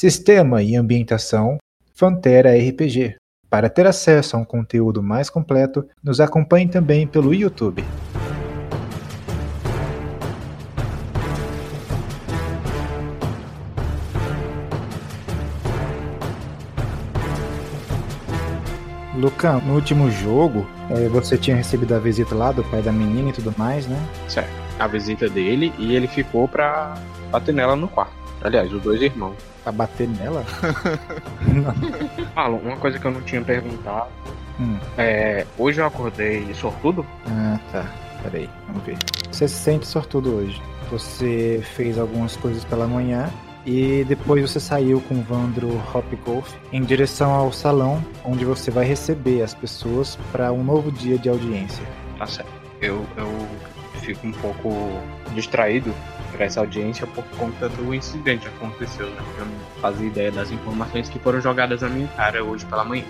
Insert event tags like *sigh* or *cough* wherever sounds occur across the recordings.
Sistema e ambientação Fantera RPG. Para ter acesso a um conteúdo mais completo, nos acompanhe também pelo YouTube. Lucão, no último jogo, eh, você tinha recebido a visita lá do pai da menina e tudo mais, né? Certo. A visita dele e ele ficou pra bater nela no quarto. Aliás, os dois irmãos. Pra bater nela? *laughs* Fala, uma coisa que eu não tinha perguntado. Hum. É, hoje eu acordei sortudo? Ah, tá. Peraí, vamos ver. Você se sente sortudo hoje. Você fez algumas coisas pela manhã e depois você saiu com o Vandro Hopgolf em direção ao salão onde você vai receber as pessoas para um novo dia de audiência. Tá certo. Eu, eu fico um pouco distraído para essa audiência por conta do incidente que aconteceu, né? Eu não fazia ideia das informações que foram jogadas na minha cara hoje pela manhã.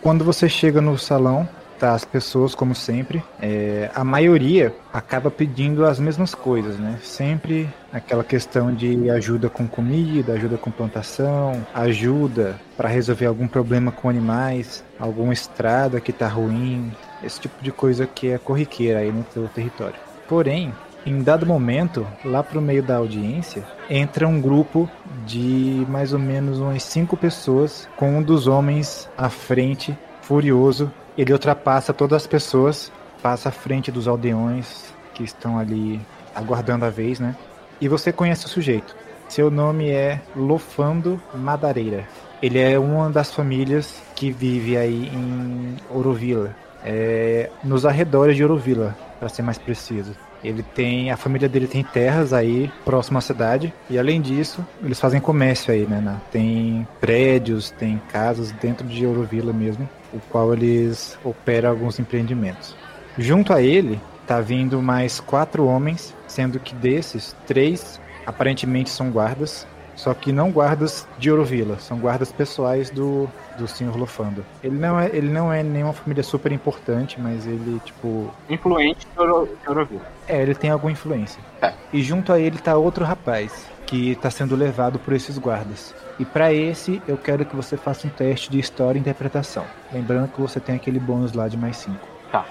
Quando você chega no salão, tá as pessoas como sempre. É, a maioria acaba pedindo as mesmas coisas, né? Sempre aquela questão de ajuda com comida, ajuda com plantação, ajuda para resolver algum problema com animais, alguma estrada que tá ruim, esse tipo de coisa que é corriqueira aí no teu território. Porém, em dado momento, lá pro meio da audiência, entra um grupo de mais ou menos umas cinco pessoas, com um dos homens à frente, furioso. Ele ultrapassa todas as pessoas, passa à frente dos aldeões que estão ali aguardando a vez, né? E você conhece o sujeito. Seu nome é Lofando Madareira. Ele é uma das famílias que vive aí em Orovila, é, nos arredores de Orovila, para ser mais preciso. Ele tem, a família dele tem terras aí próximo à cidade e além disso eles fazem comércio aí, né? né? Tem prédios, tem casas dentro de Eurovila mesmo, o qual eles operam alguns empreendimentos. Junto a ele tá vindo mais quatro homens, sendo que desses três aparentemente são guardas, só que não guardas de Eurovila, são guardas pessoais do, do Sr. Lofando. Ele não é ele não é nenhuma família super importante, mas ele tipo Influente de Euro- Euroville. é, ele tem alguma influência. É. E junto a ele tá outro rapaz que tá sendo levado por esses guardas. E para esse eu quero que você faça um teste de história e interpretação. Lembrando que você tem aquele bônus lá de mais 5. Tá.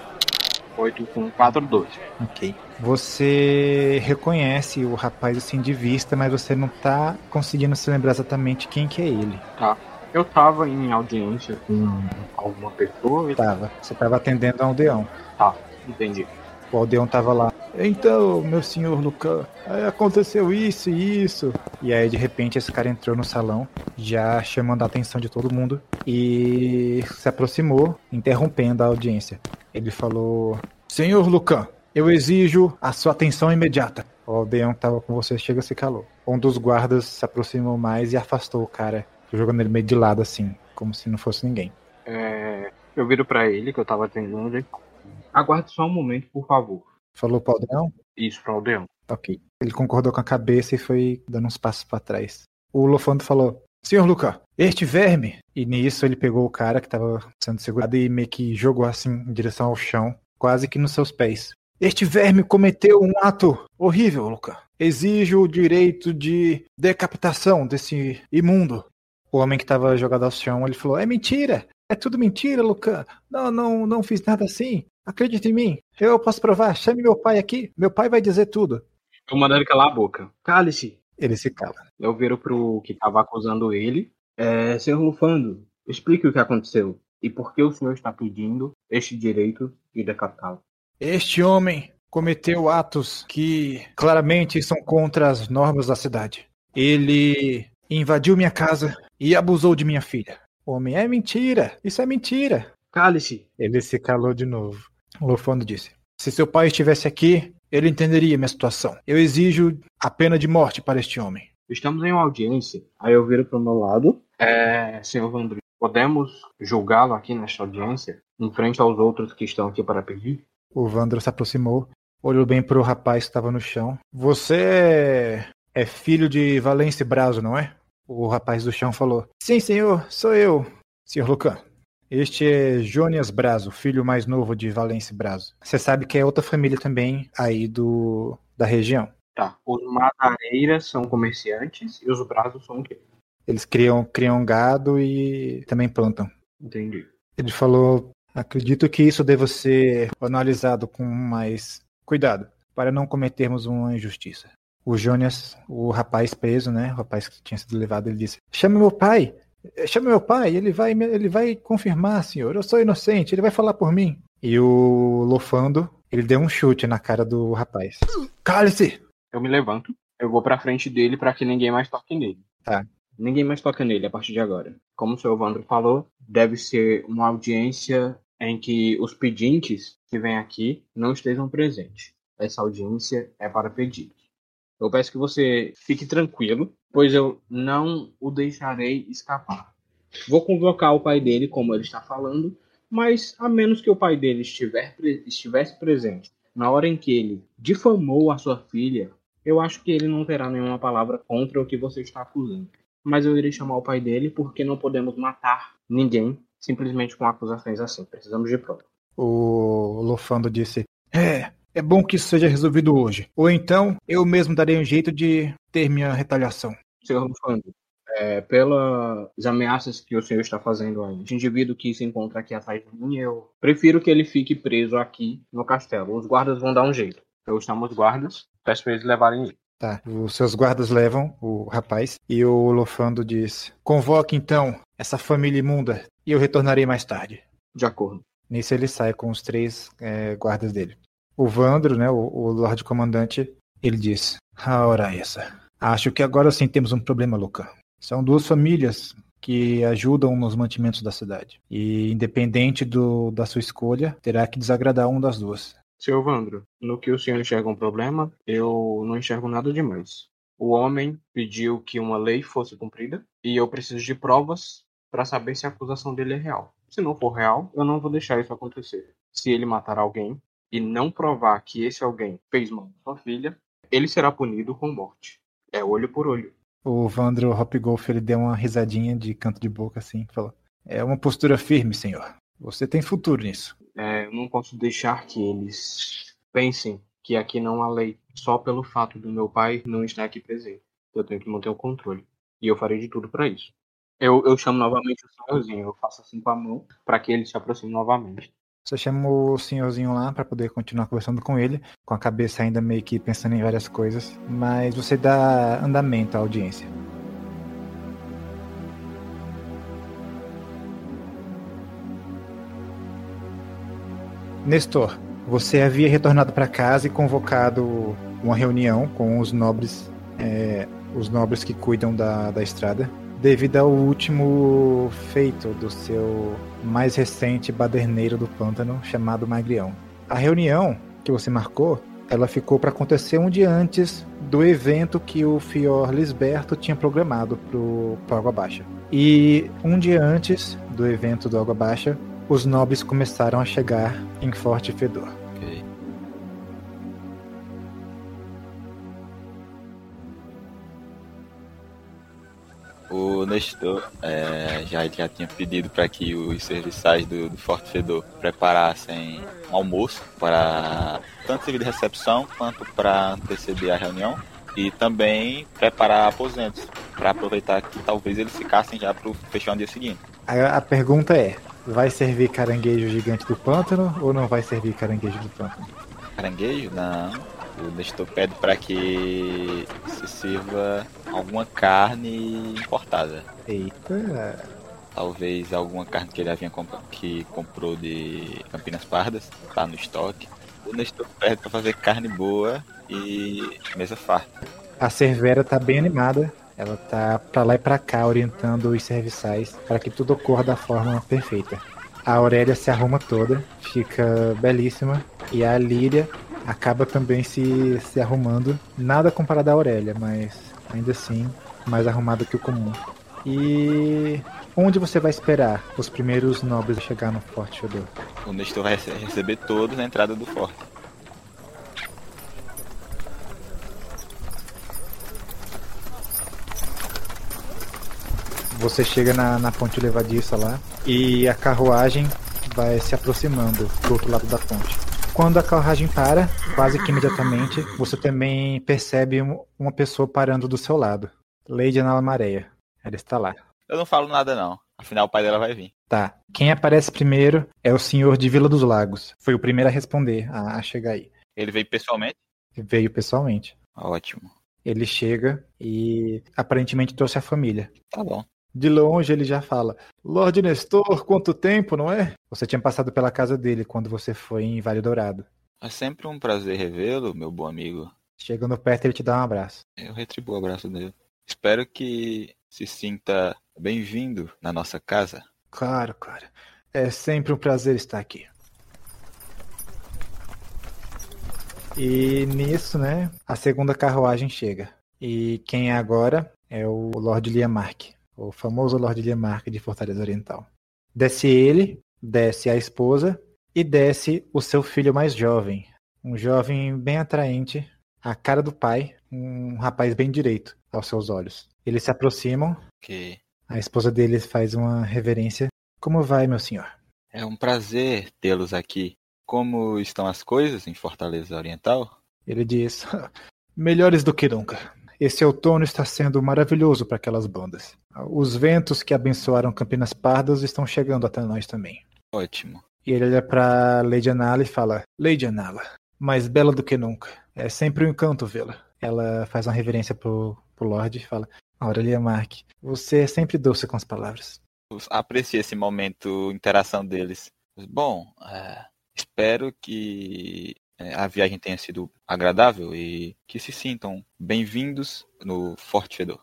8 com 4, 12. Ok. Você reconhece o rapaz assim de vista, mas você não tá conseguindo se lembrar exatamente quem que é ele. Tá. Eu tava em audiência com alguma pessoa e Tava. Você tava atendendo a um aldeão. tá, entendi. O aldeão tava lá. Então, meu senhor Lucan, aconteceu isso e isso. E aí, de repente, esse cara entrou no salão, já chamando a atenção de todo mundo, e se aproximou, interrompendo a audiência. Ele falou: Senhor Lucan, eu exijo a sua atenção imediata. O aldeão que tava com você chega e se calou. Um dos guardas se aproximou mais e afastou o cara, jogando ele meio de lado assim, como se não fosse ninguém. É, eu viro pra ele que eu tava atendendo e aguarde só um momento, por favor. Falou pro aldeão? Isso pra aldeão. Ok. Ele concordou com a cabeça e foi dando uns passos para trás. O Lofando falou: Senhor Luca, este verme. E nisso ele pegou o cara que estava sendo segurado e meio que jogou assim em direção ao chão, quase que nos seus pés. Este verme cometeu um ato horrível, Luca. Exijo o direito de decapitação desse imundo. O homem que estava jogado ao chão, ele falou: É mentira! É tudo mentira, Luca. Não, não, não fiz nada assim. Acredite em mim. Eu posso provar. Chame meu pai aqui. Meu pai vai dizer tudo. Tô mandando ele calar a boca. Cale-se. Ele se cala. Eu viro pro que tava acusando ele. É, senhor Lufando, explique o que aconteceu. E por que o senhor está pedindo este direito de decapitá-lo? Este homem cometeu atos que claramente são contra as normas da cidade. Ele invadiu minha casa e abusou de minha filha. Homem, é mentira. Isso é mentira. Cale-se. Ele se calou de novo. O Lofando disse: Se seu pai estivesse aqui, ele entenderia minha situação. Eu exijo a pena de morte para este homem. Estamos em uma audiência. Aí eu viro pro meu lado. É, senhor Vandri, podemos julgá-lo aqui nesta audiência? Em frente aos outros que estão aqui para pedir? O Vandro se aproximou, olhou bem pro rapaz que estava no chão. Você é- é filho de Valência Brazo, não é? O rapaz do chão falou: Sim, senhor, sou eu, senhor Lucan. Este é Jônias Brazo, filho mais novo de Valência Brazo. Você sabe que é outra família também aí do, da região. Tá. Os madareiras são comerciantes e os braços são o quê? Eles criam, criam gado e também plantam. Entendi. Ele falou: acredito que isso deva ser analisado com mais cuidado, para não cometermos uma injustiça. O Jonas, o rapaz preso, né? O rapaz que tinha sido levado, ele disse: Chame meu pai! Chame meu pai, ele vai, ele vai confirmar, senhor. Eu sou inocente, ele vai falar por mim. E o Lofando, ele deu um chute na cara do rapaz. Cale-se! Eu me levanto, eu vou pra frente dele para que ninguém mais toque nele. Tá. Ninguém mais toca nele a partir de agora. Como o senhor Evandro falou, deve ser uma audiência em que os pedintes que vêm aqui não estejam presentes. Essa audiência é para pedidos. Eu peço que você fique tranquilo, pois eu não o deixarei escapar. Vou convocar o pai dele, como ele está falando, mas a menos que o pai dele estiver, estivesse presente na hora em que ele difamou a sua filha, eu acho que ele não terá nenhuma palavra contra o que você está acusando. Mas eu irei chamar o pai dele porque não podemos matar ninguém simplesmente com acusações assim. Precisamos de prova. O Lofando disse: É, é bom que isso seja resolvido hoje. Ou então eu mesmo darei um jeito de ter minha retaliação. Senhor Lofando, é, pelas ameaças que o senhor está fazendo o indivíduo que se encontra aqui atrás de mim, eu prefiro que ele fique preso aqui no castelo. Os guardas vão dar um jeito. Eu chamo guardas, peço para eles levarem ele. Tá. Os seus guardas levam o rapaz e o Lofando diz: Convoque então essa família imunda e eu retornarei mais tarde. De acordo. Nisso ele sai com os três é, guardas dele. O Vandro, né, o, o Lorde Comandante, ele diz: A hora é essa. Acho que agora sim temos um problema, Luca. São duas famílias que ajudam nos mantimentos da cidade. E independente do, da sua escolha, terá que desagradar um das duas. Seu Vandro, no que o senhor enxerga um problema, eu não enxergo nada demais. O homem pediu que uma lei fosse cumprida e eu preciso de provas para saber se a acusação dele é real. Se não for real, eu não vou deixar isso acontecer. Se ele matar alguém e não provar que esse alguém fez mal à sua filha, ele será punido com morte. É olho por olho. O Vandro Hopgolf ele deu uma risadinha de canto de boca assim, falou: "É uma postura firme, senhor. Você tem futuro nisso." É, eu não posso deixar que eles pensem que aqui não há lei só pelo fato do meu pai não estar aqui presente. Eu tenho que manter o controle. E eu farei de tudo para isso. Eu, eu chamo novamente o senhorzinho, eu faço assim com a mão para que ele se aproxime novamente. Você chama o senhorzinho lá para poder continuar conversando com ele, com a cabeça ainda meio que pensando em várias coisas, mas você dá andamento à audiência. Nestor, você havia retornado para casa e convocado uma reunião com os nobres, é, os nobres que cuidam da, da estrada, devido ao último feito do seu mais recente baderneiro do pântano, chamado Magrião. A reunião que você marcou, ela ficou para acontecer um dia antes do evento que o Fior Lisberto tinha programado para Água Baixa. E um dia antes do evento do Água Baixa, os nobres começaram a chegar em Forte Fedor. O Nestor é, já, já tinha pedido para que os serviçais do, do Forte Fedor preparassem um almoço para tanto servir de recepção quanto para anteceder a reunião e também preparar aposentos para aproveitar que talvez eles ficassem já para fechar no dia seguinte. A, a pergunta é: Vai servir caranguejo gigante do pântano ou não vai servir caranguejo do pântano? Caranguejo? Não. O Nestor pede para que se sirva alguma carne importada. Eita! Talvez alguma carne que ele havia comp que comprou de Campinas Pardas, tá no estoque. O Nestor pede para fazer carne boa e mesa farta. A Cervera tá bem animada ela tá para lá e para cá orientando os serviçais para que tudo ocorra da forma perfeita. A Aurélia se arruma toda, fica belíssima, e a Líria acaba também se, se arrumando. Nada comparado à Aurélia, mas ainda assim mais arrumada que o comum. E onde você vai esperar os primeiros nobres chegar no Forte Fedor? O Nestor vai receber todos na entrada do forte. Você chega na, na ponte levadiça lá e a carruagem vai se aproximando do outro lado da ponte. Quando a carruagem para, quase que imediatamente, você também percebe uma pessoa parando do seu lado. Lady Anala Mareia. Ela está lá. Eu não falo nada, não. Afinal, o pai dela vai vir. Tá. Quem aparece primeiro é o senhor de Vila dos Lagos. Foi o primeiro a responder, a, a chegar aí. Ele veio pessoalmente? Veio pessoalmente. Ótimo. Ele chega e aparentemente trouxe a família. Tá bom. De longe ele já fala: Lorde Nestor, quanto tempo, não é? Você tinha passado pela casa dele quando você foi em Vale Dourado. É sempre um prazer revê-lo, meu bom amigo. Chegando perto, ele te dá um abraço. Eu retribuo o abraço dele. Espero que se sinta bem-vindo na nossa casa. Claro, claro. É sempre um prazer estar aqui. E nisso, né, a segunda carruagem chega. E quem é agora é o Lord Liamark, o famoso Lord Liamark de Fortaleza Oriental. Desce ele, desce a esposa e desce o seu filho mais jovem, um jovem bem atraente, a cara do pai, um rapaz bem direito aos seus olhos. Eles se aproximam. Que A esposa dele faz uma reverência. Como vai, meu senhor? é um prazer tê-los aqui. Como estão as coisas em Fortaleza Oriental? Ele diz: *laughs* Melhores do que nunca. Esse outono está sendo maravilhoso para aquelas bandas. Os ventos que abençoaram Campinas Pardas estão chegando até nós também. Ótimo. E ele olha para Lady Anala e fala: Lady Anala, mais bela do que nunca. É sempre um encanto vê-la. Ela faz uma reverência pro, pro Lorde e fala: Aurelia Mark, você é sempre doce com as palavras. Aprecio esse momento, interação deles. Bom, é, espero que a viagem tenha sido agradável e que se sintam bem-vindos no Forte Fedor.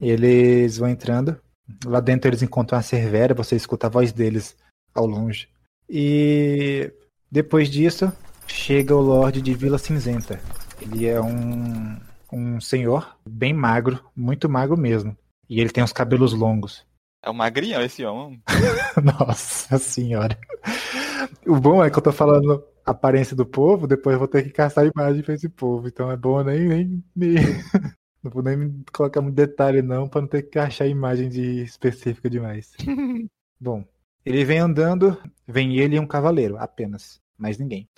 Eles vão entrando. Lá dentro eles encontram a Cervera, você escuta a voz deles ao longe. E depois disso, chega o Lorde de Vila Cinzenta. Ele é um, um senhor bem magro, muito magro mesmo. E ele tem os cabelos longos. É um magrinhão esse homem. *laughs* Nossa senhora. O bom é que eu tô falando aparência do povo, depois eu vou ter que caçar a imagem pra esse povo. Então é bom nem, nem me. *laughs* Não vou nem colocar muito detalhe, não, pra não ter que achar a imagem de específica demais. *laughs* Bom, ele vem andando, vem ele e um cavaleiro, apenas. Mais ninguém.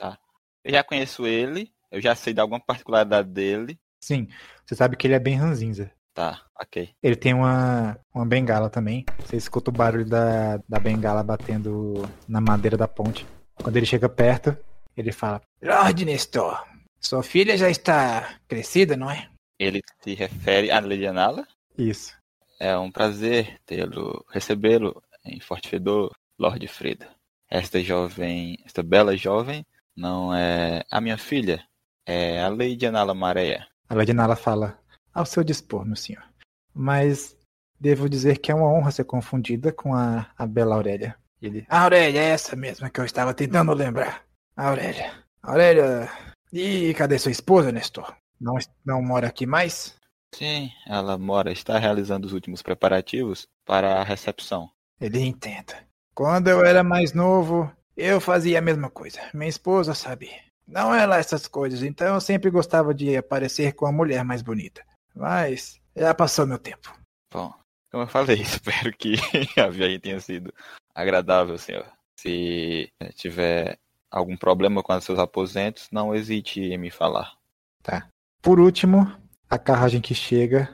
Eu já conheço ele, eu já sei de alguma particularidade dele. Sim, você sabe que ele é bem ranzinza. Tá, ok. Ele tem uma, uma bengala também. Você escuta o barulho da, da bengala batendo na madeira da ponte. Quando ele chega perto, ele fala: Lorde Nestor, sua filha já está crescida, não é? Ele se refere a Lilianala. Isso. É um prazer tê-lo, recebê-lo em Forte Fedor, Lord Freda. Esta jovem, esta bela jovem, não é a minha filha, é a Lady Anala Mareia. A Lady Nala fala: Ao seu dispor, meu senhor. Mas devo dizer que é uma honra ser confundida com a, a bela Aurélia. Ele: A Aurélia é essa mesma que eu estava tentando lembrar. Aurélia. Aurélia. E cadê sua esposa, Nestor? Não, não mora aqui mais? Sim, ela mora, está realizando os últimos preparativos para a recepção. Ele entenda. Quando eu era mais novo, eu fazia a mesma coisa. Minha esposa sabe. Não é lá essas coisas, então eu sempre gostava de aparecer com a mulher mais bonita. Mas já passou meu tempo. Bom, como eu falei, *laughs* espero que *laughs* a viagem tenha sido agradável, senhor. Se eh, tiver algum problema com os seus aposentos, não hesite em me falar. Por último, a carruagem que chega,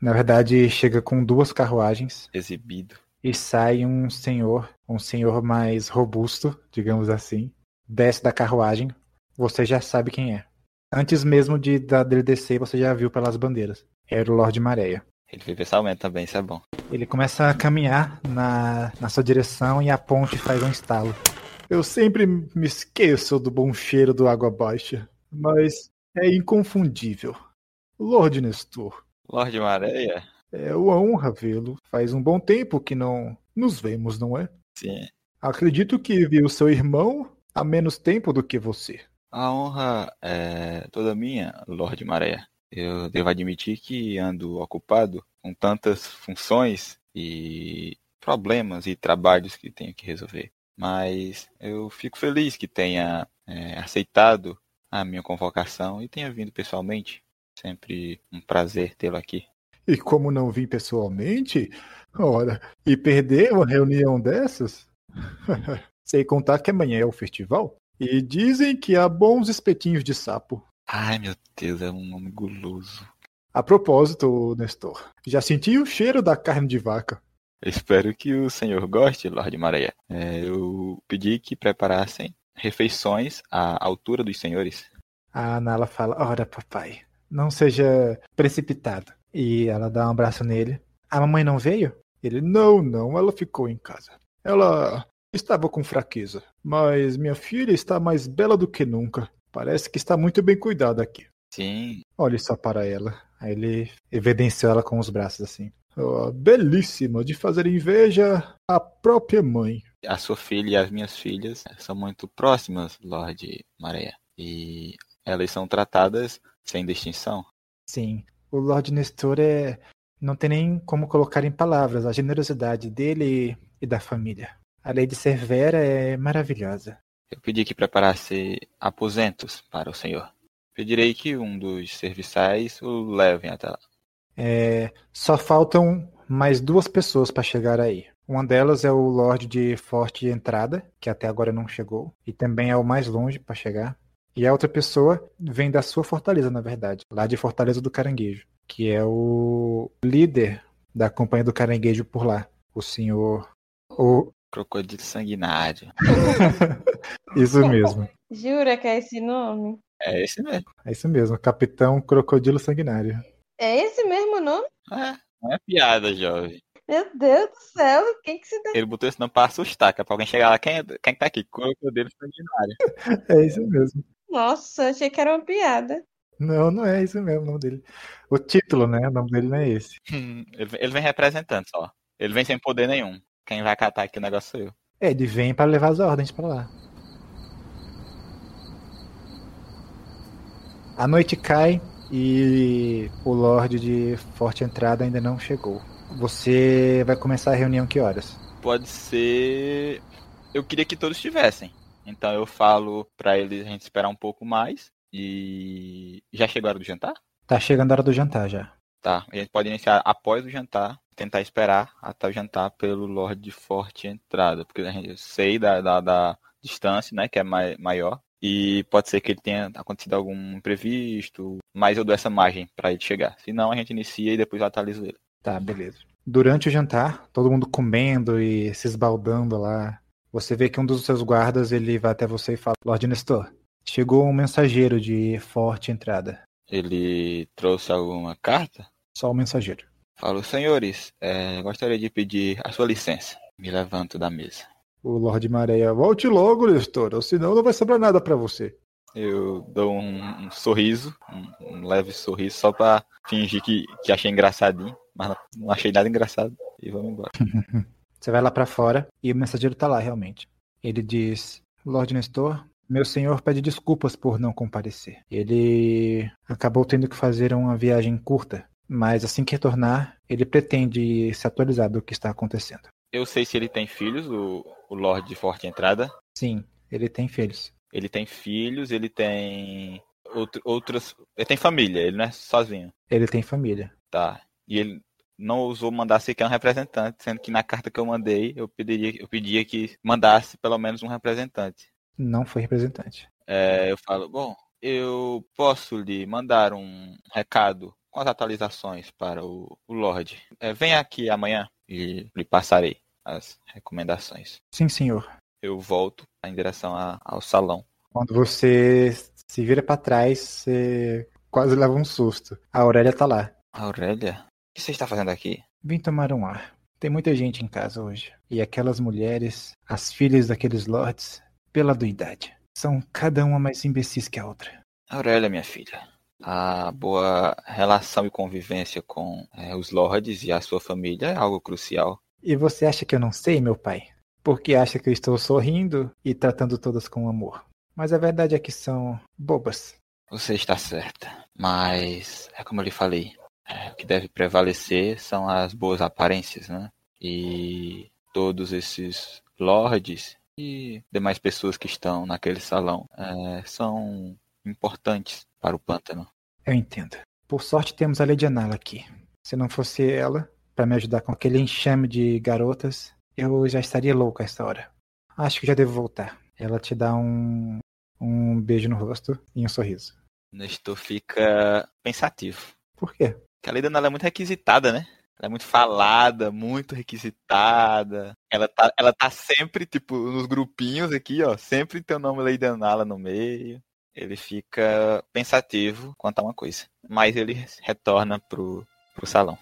na verdade, chega com duas carruagens Exibido. e sai um senhor, um senhor mais robusto, digamos assim, desce da carruagem. Você já sabe quem é. Antes mesmo de dele descer, você já viu pelas bandeiras. Era o Lorde Maréia. Ele veio pessoalmente também, isso é bom. Ele começa a caminhar na, na sua direção e a ponte faz um estalo. Eu sempre me esqueço do bom cheiro do água baixa, mas é inconfundível. Lorde Nestor, Lorde Mareia? é uma honra vê-lo. Faz um bom tempo que não nos vemos, não é? Sim. Acredito que viu seu irmão há menos tempo do que você. A honra é toda minha, Lorde Mareia. Eu devo admitir que ando ocupado com tantas funções e problemas e trabalhos que tenho que resolver. Mas eu fico feliz que tenha é, aceitado a minha convocação e tenha vindo pessoalmente. Sempre um prazer tê-lo aqui. E como não vim pessoalmente, ora, e perder uma reunião dessas? *laughs* Sem contar que amanhã é o festival. E dizem que há bons espetinhos de sapo. Ai, meu Deus, é um nome guloso. A propósito, Nestor, já senti o cheiro da carne de vaca. Espero que o senhor goste, Lorde Mareia. É, eu pedi que preparassem refeições à altura dos senhores. A Nala fala: Ora, papai, não seja precipitado. E ela dá um abraço nele. A mamãe não veio? Ele: Não, não, ela ficou em casa. Ela estava com fraqueza, mas minha filha está mais bela do que nunca. Parece que está muito bem cuidada aqui. Sim. Olhe só para ela. Aí ele evidenciou ela com os braços assim. Oh, belíssima, de fazer inveja à própria mãe. A sua filha e as minhas filhas são muito próximas, Lorde Mareia. E elas são tratadas sem distinção. Sim, o Lorde Nestor é. Não tem nem como colocar em palavras a generosidade dele e da família. A lei de Cervera é maravilhosa. Eu pedi que preparasse aposentos para o senhor. Pedirei que um dos serviçais o levem até lá. É, só faltam mais duas pessoas para chegar aí. Uma delas é o Lorde de Forte Entrada, que até agora não chegou, e também é o mais longe para chegar. E a outra pessoa vem da sua fortaleza, na verdade, lá de Fortaleza do Caranguejo, que é o líder da Companhia do Caranguejo por lá, o senhor. O... Crocodilo Sanguinário. *laughs* isso mesmo. Jura que é esse nome? É esse mesmo. É isso mesmo, Capitão Crocodilo Sanguinário. É esse mesmo nome? É, não é piada, jovem. Meu Deus do céu, quem que se dá? Ele botou esse nome pra assustar, que é pra alguém chegar lá. Quem, é, quem tá aqui? Crocodilo Sanguinário. *laughs* É isso mesmo. Nossa, achei que era uma piada. Não, não é isso mesmo o nome dele. O título, né? O nome dele não é esse. *laughs* ele, ele vem representando só. Ele vem sem poder nenhum. Quem vai catar aqui o negócio sou eu. É, ele vem para levar as ordens para lá. A noite cai e o Lorde de Forte Entrada ainda não chegou. Você vai começar a reunião que horas? Pode ser. Eu queria que todos estivessem. Então eu falo para eles a gente esperar um pouco mais. E. Já chegou a hora do jantar? Tá chegando a hora do jantar já. Tá. A gente pode iniciar após o jantar. Tentar esperar até o jantar pelo Lorde de Forte Entrada. Porque a gente sei da, da, da distância, né? Que é mai, maior. E pode ser que ele tenha acontecido algum imprevisto, mas eu dou essa margem para ele chegar. Se não, a gente inicia e depois eu atualizo ele. Tá, beleza. Durante o jantar, todo mundo comendo e se esbaldando lá. Você vê que um dos seus guardas ele vai até você e fala: Lord Nestor, chegou um mensageiro de forte entrada. Ele trouxe alguma carta? Só o mensageiro. Falo, senhores, é, gostaria de pedir a sua licença. Me levanto da mesa. O Lorde Mareia, volte logo, Nestor, ou senão não vai sobrar nada para você. Eu dou um, um sorriso, um, um, leve sorriso, só pra fingir que, que achei engraçadinho, mas não, achei nada engraçado e vamos embora. *laughs* Você vai lá para fora e o mensageiro tá lá realmente. Ele diz: Lord Nestor, meu senhor pede desculpas por não comparecer. Ele acabou tendo que fazer uma viagem curta, mas assim que retornar, ele pretende se atualizar do que está acontecendo. Eu sei se ele tem filhos, o, o Lorde de Forte Entrada. Sim, ele tem filhos. Ele tem filhos, ele tem outro, outros. Ele tem família, ele não é sozinho. Ele tem família. Tá. E ele não ousou mandar sequer um representante, sendo que na carta que eu mandei, eu pediria, eu pedia que mandasse pelo menos um representante. Não foi representante. É, eu falo, bom, eu posso lhe mandar um recado com as atualizações para o, o Lorde. É, venha aqui amanhã e lhe passarei as recomendações. Sim, senhor. Eu volto em direção a, ao salão. Quando você se vira para trás, você quase leva um susto. A Aurélia tá lá. Aurélia? O que você está fazendo aqui? Vim tomar um ar. Tem muita gente em casa hoje. E aquelas mulheres, as filhas daqueles lords, pela idade, são cada uma mais imbecis que a outra. Aurélia, minha filha, a boa relação e convivência com é, os lords e a sua família é algo crucial. E você acha que eu não sei, meu pai? Porque acha que eu estou sorrindo e tratando todas com amor. Mas a verdade é que são bobas. Você está certa. Mas é como eu lhe falei. É, o que deve prevalecer são as boas aparências, né? E todos esses lords e demais pessoas que estão naquele salão é, são importantes para o pântano. Eu entendo. Por sorte temos a Lady Anala aqui. Se não fosse ela, para me ajudar com aquele enxame de garotas, eu já estaria louco a essa hora. Acho que já devo voltar. Ela te dá um um beijo no rosto e um sorriso. Nestor fica pensativo. Por quê? Porque a Lei Danala é muito requisitada, né? Ela é muito falada, muito requisitada. Ela tá, ela tá sempre, tipo, nos grupinhos aqui, ó. Sempre tem o nome Lei Danala no meio. Ele fica pensativo quanto a uma coisa. Mas ele retorna pro, pro salão.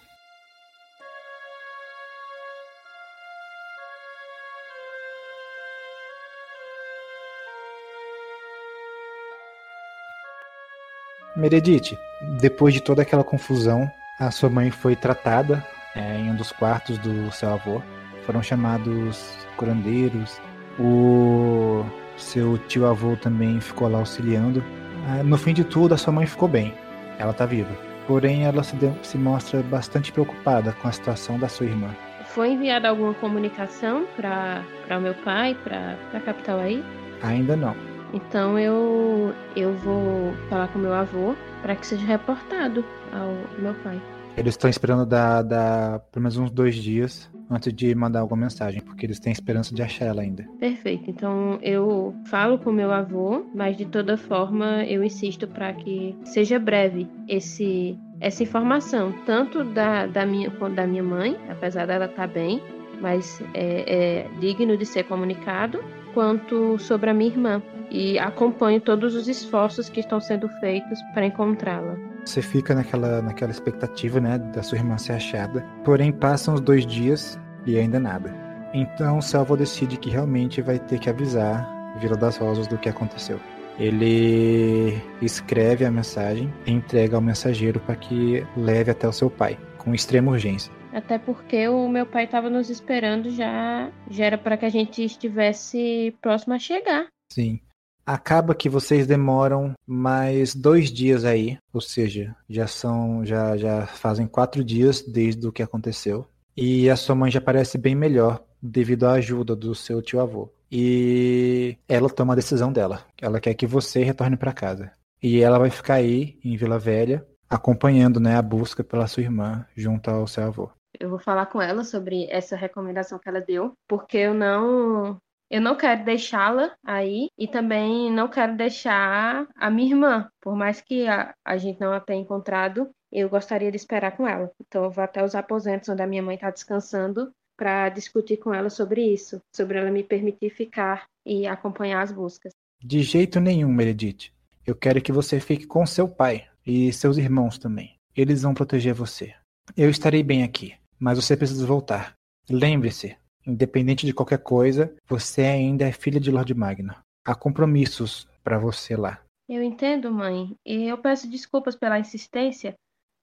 Meredith, depois de toda aquela confusão, a sua mãe foi tratada é, em um dos quartos do seu avô. Foram chamados curandeiros. O seu tio avô também ficou lá auxiliando. Ah, no fim de tudo, a sua mãe ficou bem. Ela está viva. Porém, ela se, de- se mostra bastante preocupada com a situação da sua irmã. Foi enviada alguma comunicação para o meu pai, para a capital aí? Ainda não. Então eu eu vou falar com meu avô para que seja reportado ao meu pai. Eles estão esperando dar, dar pelo menos uns dois dias antes de mandar alguma mensagem, porque eles têm esperança de achar ela ainda. Perfeito. Então eu falo com meu avô, mas de toda forma eu insisto para que seja breve esse essa informação, tanto da, da minha quanto da minha mãe, apesar dela estar bem, mas é, é digno de ser comunicado, quanto sobre a minha irmã. E acompanho todos os esforços que estão sendo feitos para encontrá-la. Você fica naquela, naquela expectativa, né, da sua irmã ser achada. Porém, passam os dois dias e ainda nada. Então, o Selvo decide que realmente vai ter que avisar Vila das Rosas do que aconteceu. Ele escreve a mensagem e entrega ao mensageiro para que leve até o seu pai, com extrema urgência. Até porque o meu pai estava nos esperando já, já era para que a gente estivesse próximo a chegar. Sim. Acaba que vocês demoram mais dois dias aí, ou seja, já são, já, já fazem quatro dias desde o que aconteceu. E a sua mãe já parece bem melhor devido à ajuda do seu tio avô. E ela toma a decisão dela. Ela quer que você retorne para casa. E ela vai ficar aí em Vila Velha, acompanhando, né, a busca pela sua irmã junto ao seu avô. Eu vou falar com ela sobre essa recomendação que ela deu, porque eu não eu não quero deixá-la aí e também não quero deixar a minha irmã, por mais que a, a gente não a tenha encontrado, eu gostaria de esperar com ela. Então eu vou até os aposentos onde a minha mãe está descansando para discutir com ela sobre isso, sobre ela me permitir ficar e acompanhar as buscas. De jeito nenhum, Meredith. Eu quero que você fique com seu pai e seus irmãos também. Eles vão proteger você. Eu estarei bem aqui, mas você precisa voltar. Lembre-se, independente de qualquer coisa, você ainda é filha de Lord Magno. Há compromissos para você lá. Eu entendo, mãe, e eu peço desculpas pela insistência,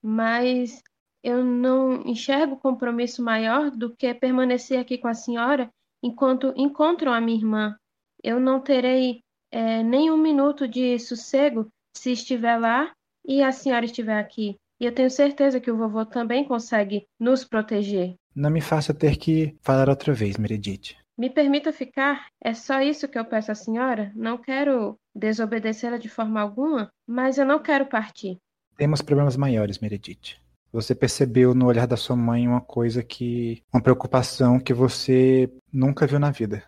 mas eu não enxergo compromisso maior do que permanecer aqui com a senhora enquanto encontram a minha irmã. Eu não terei é, nem um minuto de sossego se estiver lá e a senhora estiver aqui. E eu tenho certeza que o vovô também consegue nos proteger. Não me faça ter que falar outra vez, Meredith. Me permita ficar? É só isso que eu peço à senhora? Não quero desobedecê-la de forma alguma, mas eu não quero partir. Temos problemas maiores, Meredith. Você percebeu no olhar da sua mãe uma coisa que. uma preocupação que você nunca viu na vida.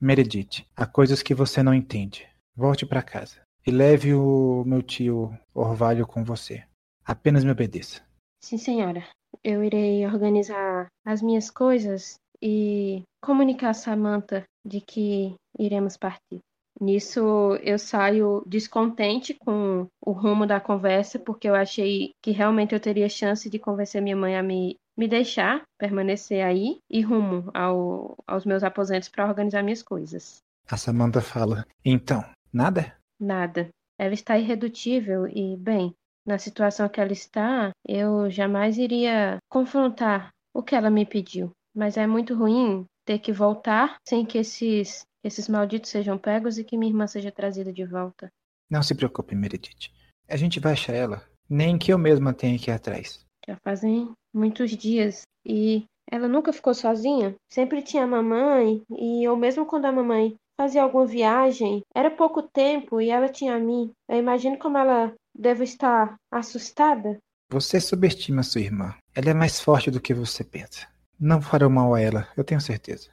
Meredith, há coisas que você não entende. Volte para casa e leve o meu tio Orvalho com você. Apenas me obedeça. Sim, senhora. Eu irei organizar as minhas coisas e comunicar a Samantha de que iremos partir. Nisso eu saio descontente com o rumo da conversa, porque eu achei que realmente eu teria chance de convencer minha mãe a me, me deixar permanecer aí e rumo ao, aos meus aposentos para organizar minhas coisas. A Samantha fala: Então, nada? Nada. Ela está irredutível e, bem, na situação que ela está, eu jamais iria confrontar o que ela me pediu. Mas é muito ruim ter que voltar sem que esses esses malditos sejam pegos e que minha irmã seja trazida de volta. Não se preocupe, Meredith. A gente vai achar ela. Nem que eu mesma tenha que ir atrás. Já fazem muitos dias e ela nunca ficou sozinha. Sempre tinha a mamãe e ou mesmo quando a mamãe fazia alguma viagem, era pouco tempo e ela tinha a mim. Eu imagino como ela deve estar assustada. Você subestima sua irmã. Ela é mais forte do que você pensa. Não farão mal a ela, eu tenho certeza.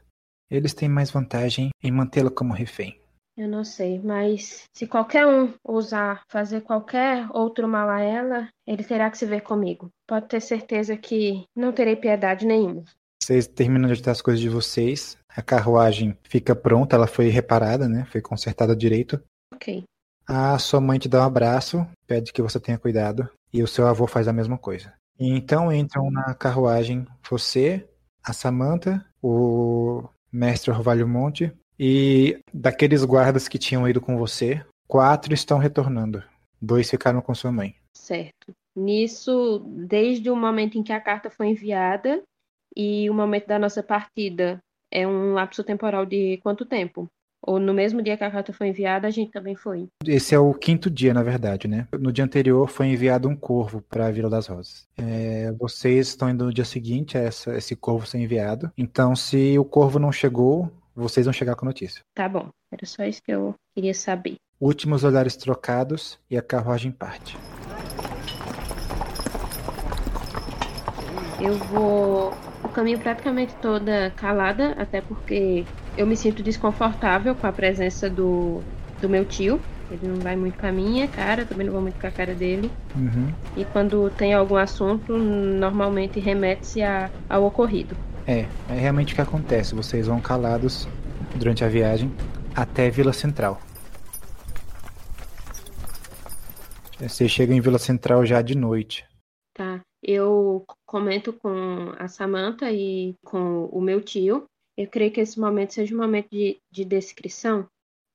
Eles têm mais vantagem em mantê-la como refém. Eu não sei, mas se qualquer um ousar fazer qualquer outro mal a ela, ele terá que se ver comigo. Pode ter certeza que não terei piedade nenhuma. Vocês terminam de ajeitar as coisas de vocês. A carruagem fica pronta, ela foi reparada, né? Foi consertada direito. Ok. A sua mãe te dá um abraço, pede que você tenha cuidado, e o seu avô faz a mesma coisa. E então entram na carruagem você, a Samantha, o mestre Orvalho Monte e daqueles guardas que tinham ido com você, quatro estão retornando. Dois ficaram com sua mãe. Certo. Nisso, desde o momento em que a carta foi enviada e o momento da nossa partida, é um lapso temporal de quanto tempo? Ou no mesmo dia que a carta foi enviada, a gente também foi? Esse é o quinto dia, na verdade, né? No dia anterior foi enviado um corvo para a Vila das Rosas. É, vocês estão indo no dia seguinte a essa, esse corvo ser enviado. Então, se o corvo não chegou, vocês vão chegar com a notícia. Tá bom. Era só isso que eu queria saber. Últimos olhares trocados e a carruagem parte. Eu vou o caminho praticamente toda calada, até porque eu me sinto desconfortável com a presença do, do meu tio. Ele não vai muito com a minha cara, também não vou muito com a cara dele. Uhum. E quando tem algum assunto, normalmente remete-se ao ocorrido. É, é realmente o que acontece. Vocês vão calados durante a viagem até Vila Central. Você chega em Vila Central já de noite. Tá. Eu comento com a Samantha e com o meu tio. Eu creio que esse momento seja um momento de, de descrição,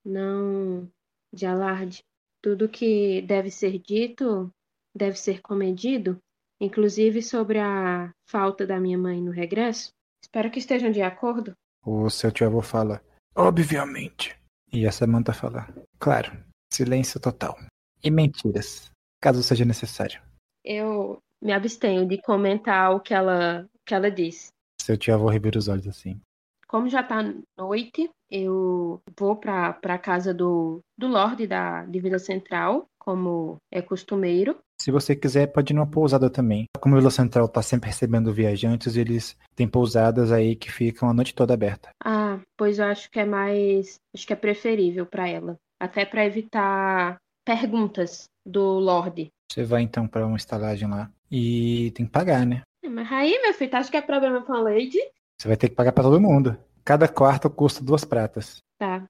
não de alarde. Tudo que deve ser dito deve ser comedido, inclusive sobre a falta da minha mãe no regresso. Espero que estejam de acordo. O seu tio avô fala, obviamente. E a Samantha fala, claro, silêncio total. E mentiras, caso seja necessário. Eu me abstenho de comentar o que ela, que ela disse. Seu tio avô revira os olhos assim. Como já tá noite, eu vou pra, pra casa do, do Lorde da de Vila Central, como é costumeiro. Se você quiser, pode ir numa pousada também. Como a Vila Central tá sempre recebendo viajantes, eles têm pousadas aí que ficam a noite toda aberta. Ah, pois eu acho que é mais. Acho que é preferível para ela. Até para evitar perguntas do Lorde. Você vai então para uma estalagem lá e tem que pagar, né? Mas aí, meu filho, acha que é problema com a Lady? Você vai ter que pagar para todo mundo. Cada quarto custa duas pratas. Tá.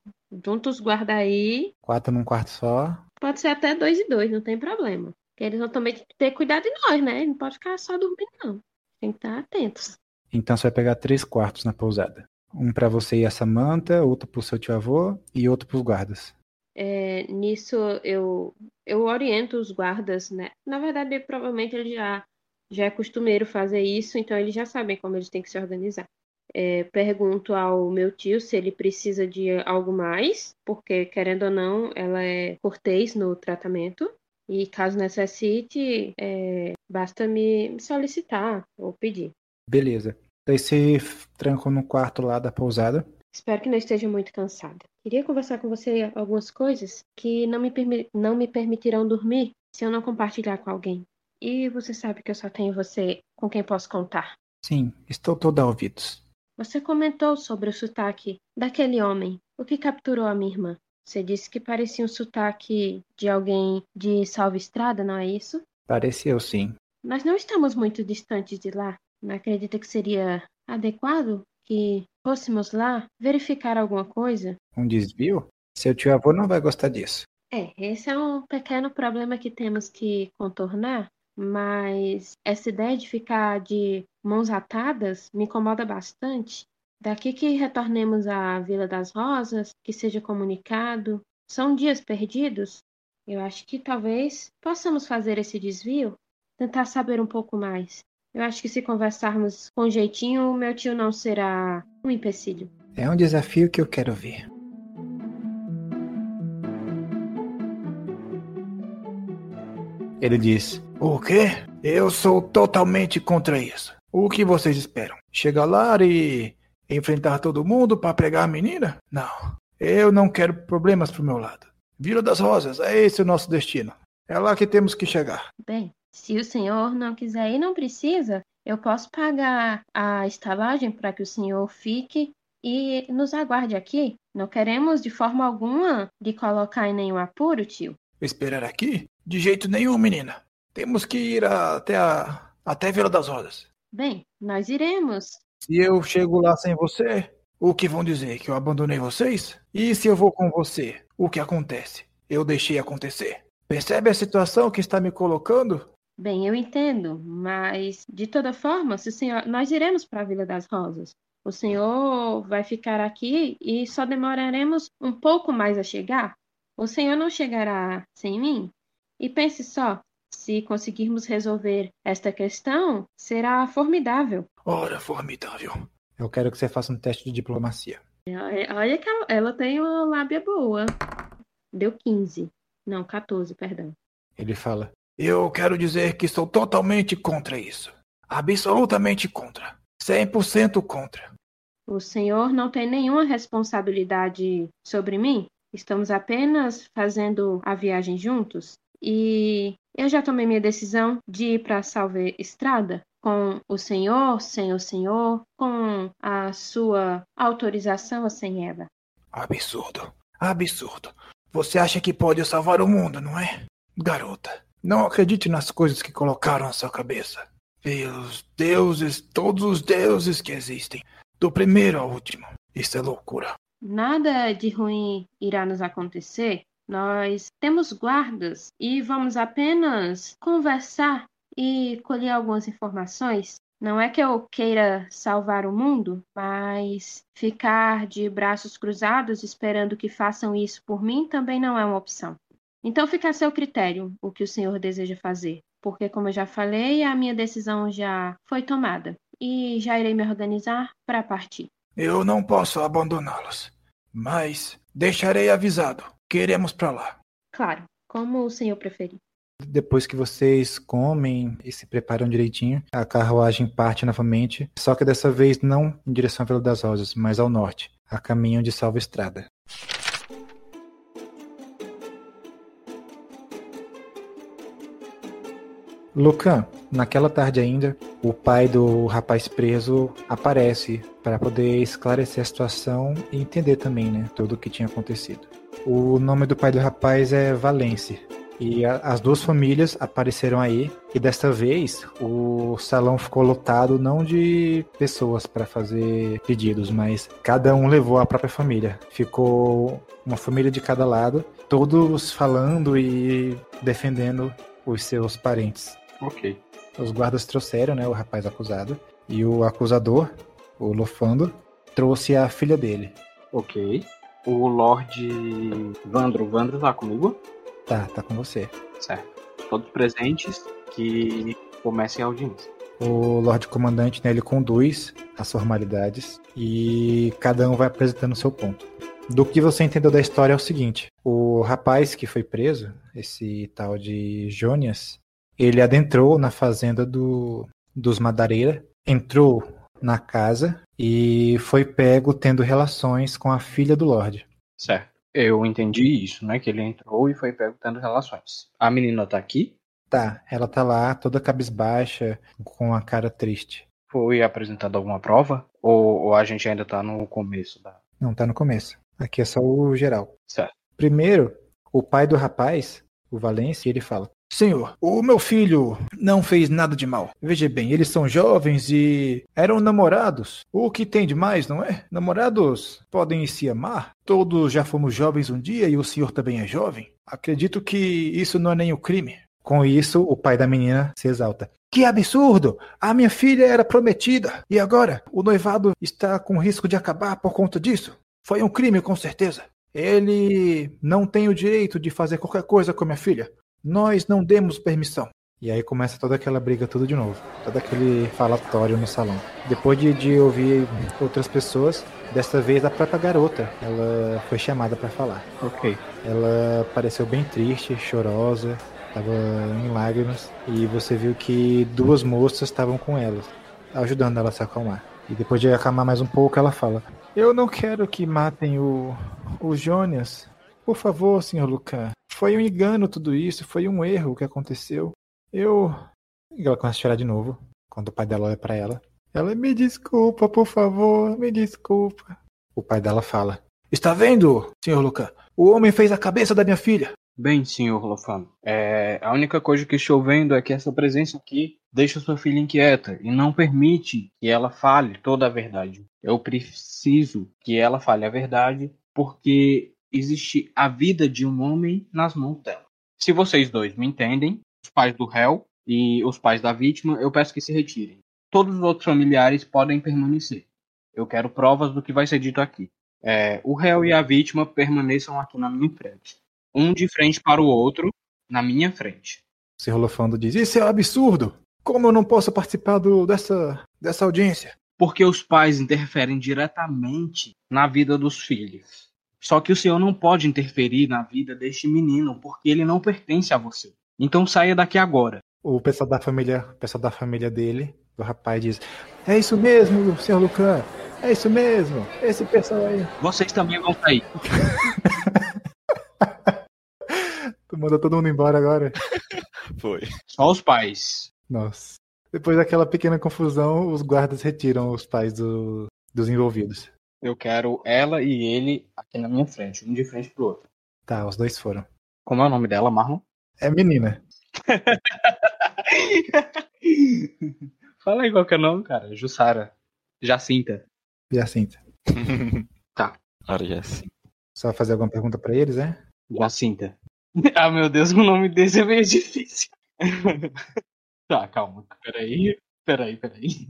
Junta os guarda aí. Quatro num quarto só. Pode ser até dois e dois, não tem problema. Porque eles vão também ter cuidado de nós, né? Não pode ficar só dormindo, não. Tem que estar atentos. Então você vai pegar três quartos na pousada. Um para você e a Samantha, outro pro seu tio avô e outro pros guardas. É, nisso eu eu oriento os guardas, né? Na verdade, provavelmente ele já já é costumeiro fazer isso, então eles já sabem como eles têm que se organizar. É, pergunto ao meu tio se ele precisa de algo mais, porque querendo ou não, ela é cortês no tratamento. E caso necessite, é, basta me solicitar ou pedir. Beleza. Daí você tranca no quarto lá da pousada. Espero que não esteja muito cansada. Queria conversar com você algumas coisas que não me, não me permitirão dormir se eu não compartilhar com alguém. E você sabe que eu só tenho você com quem posso contar. Sim, estou toda a ouvidos. Você comentou sobre o sotaque daquele homem, o que capturou a minha irmã. Você disse que parecia um sotaque de alguém de Salve Estrada, não é isso? Pareceu sim. Nós não estamos muito distantes de lá. Não acredita que seria adequado que fôssemos lá verificar alguma coisa? Um desvio? Seu tio avô não vai gostar disso. É, esse é um pequeno problema que temos que contornar, mas essa ideia de ficar de mãos atadas me incomoda bastante. Daqui que retornemos à Vila das Rosas, que seja comunicado, são dias perdidos. Eu acho que talvez possamos fazer esse desvio, tentar saber um pouco mais. Eu acho que se conversarmos com jeitinho, meu tio não será um empecilho. É um desafio que eu quero ver. Ele diz: O quê? Eu sou totalmente contra isso. O que vocês esperam? Chegar lá e enfrentar todo mundo para pegar a menina? Não. Eu não quero problemas pro meu lado. Vila das Rosas, é esse o nosso destino. É lá que temos que chegar. Bem, se o senhor não quiser ir, não precisa. Eu posso pagar a estalagem para que o senhor fique e nos aguarde aqui. Não queremos de forma alguma lhe colocar em nenhum apuro, tio. Esperar aqui? De jeito nenhum, menina. Temos que ir até a até Vila das Rosas. Bem, nós iremos. Se eu chego lá sem você, o que vão dizer? Que eu abandonei vocês? E se eu vou com você? O que acontece? Eu deixei acontecer. Percebe a situação que está me colocando? Bem, eu entendo, mas de toda forma, se o senhor, nós iremos para a Vila das Rosas. O senhor vai ficar aqui e só demoraremos um pouco mais a chegar. O senhor não chegará sem mim? E pense só, se conseguirmos resolver esta questão, será formidável. Ora, formidável. Eu quero que você faça um teste de diplomacia. Olha que ela, ela tem uma lábia boa. Deu 15. Não, 14, perdão. Ele fala: Eu quero dizer que sou totalmente contra isso. Absolutamente contra. 100% contra. O senhor não tem nenhuma responsabilidade sobre mim? Estamos apenas fazendo a viagem juntos? E eu já tomei minha decisão de ir para Salve Estrada com o senhor, sem o senhor, com a sua autorização ou sem ela. Absurdo. Absurdo. Você acha que pode salvar o mundo, não é? Garota, não acredite nas coisas que colocaram na sua cabeça. Pelos deuses, todos os deuses que existem, do primeiro ao último. Isso é loucura. Nada de ruim irá nos acontecer. Nós temos guardas e vamos apenas conversar e colher algumas informações. Não é que eu queira salvar o mundo, mas ficar de braços cruzados esperando que façam isso por mim também não é uma opção. Então fica a seu critério o que o senhor deseja fazer, porque, como eu já falei, a minha decisão já foi tomada e já irei me organizar para partir. Eu não posso abandoná-los, mas deixarei avisado. Queremos para lá. Claro, como o senhor preferir. Depois que vocês comem e se preparam direitinho, a carruagem parte novamente, só que dessa vez não em direção à Vila das Rosas, mas ao norte, a caminho de Salva Estrada. Lucan, naquela tarde ainda, o pai do rapaz preso aparece para poder esclarecer a situação e entender também, né, tudo o que tinha acontecido. O nome do pai do rapaz é Valence. E a, as duas famílias apareceram aí. E desta vez o salão ficou lotado não de pessoas para fazer pedidos, mas cada um levou a própria família. Ficou uma família de cada lado, todos falando e defendendo os seus parentes. Ok. Os guardas trouxeram, né, o rapaz acusado. E o acusador, o Lofando, trouxe a filha dele. Ok. O Lorde Vandro. Vandro tá comigo? Tá, tá com você. Certo. Todos presentes que comecem a audiência. O Lorde Comandante, né, ele conduz as formalidades e cada um vai apresentando o seu ponto. Do que você entendeu da história é o seguinte: o rapaz que foi preso, esse tal de Jônias, ele adentrou na fazenda do, dos Madareira, entrou na casa e foi pego tendo relações com a filha do Lorde. Certo. Eu entendi isso, né? Que ele entrou e foi pego tendo relações. A menina tá aqui? Tá, ela tá lá, toda cabisbaixa, com a cara triste. Foi apresentada alguma prova? Ou, ou a gente ainda tá no começo da. Não, tá no começo. Aqui é só o geral. Certo. Primeiro, o pai do rapaz, o Valência, ele fala: Senhor, o meu filho não fez nada de mal. Veja bem, eles são jovens e eram namorados. O que tem de mais, não é? Namorados podem se amar. Todos já fomos jovens um dia e o senhor também é jovem. Acredito que isso não é o crime. Com isso, o pai da menina se exalta. Que absurdo! A minha filha era prometida e agora o noivado está com risco de acabar por conta disso. Foi um crime, com certeza. Ele não tem o direito de fazer qualquer coisa com minha filha. Nós não demos permissão. E aí começa toda aquela briga tudo de novo. Todo aquele falatório no salão. Depois de, de ouvir outras pessoas, desta vez a própria garota, ela foi chamada para falar. Ok. Ela pareceu bem triste, chorosa, estava em lágrimas. E você viu que duas moças estavam com ela, ajudando ela a se acalmar. E depois de acalmar mais um pouco, ela fala: Eu não quero que matem o, o Jonas. Por favor, senhor Lucan. Foi um engano tudo isso, foi um erro o que aconteceu. Eu. Ela começa a chorar de novo, quando o pai dela olha para ela. Ela, me desculpa, por favor, me desculpa. O pai dela fala: Está vendo, senhor Lucan? O homem fez a cabeça da minha filha. Bem, senhor Lofano, é, a única coisa que estou vendo é que essa presença aqui deixa sua filha inquieta e não permite que ela fale toda a verdade. Eu preciso que ela fale a verdade porque existe a vida de um homem nas mãos dela. Se vocês dois me entendem, os pais do réu e os pais da vítima, eu peço que se retirem. Todos os outros familiares podem permanecer. Eu quero provas do que vai ser dito aqui. É, o réu e a vítima permaneçam aqui na minha frente um de frente para o outro, na minha frente. O senhor Lofando diz: Isso é um absurdo! Como eu não posso participar do, dessa, dessa audiência? Porque os pais interferem diretamente na vida dos filhos. Só que o senhor não pode interferir na vida deste menino, porque ele não pertence a você. Então saia daqui agora. O pessoal da família, o pessoal da família dele, do rapaz, diz: É isso mesmo, senhor Lucan. É isso mesmo. Esse pessoal aí. Vocês também vão sair. *laughs* Tu mandou todo mundo embora agora. *laughs* Foi. Só os pais. Nossa. Depois daquela pequena confusão, os guardas retiram os pais do- dos envolvidos. Eu quero ela e ele aqui na minha frente, um de frente pro outro. Tá, os dois foram. Como é o nome dela, Marlon? É menina. *laughs* Fala aí qual que é o nome, cara. Jussara. Jacinta. Jacinta. Ora, já sim. Só fazer alguma pergunta pra eles, é? Jacinta. *laughs* Ah, meu Deus, o nome desse é meio difícil. *laughs* tá, calma. Peraí, peraí, peraí.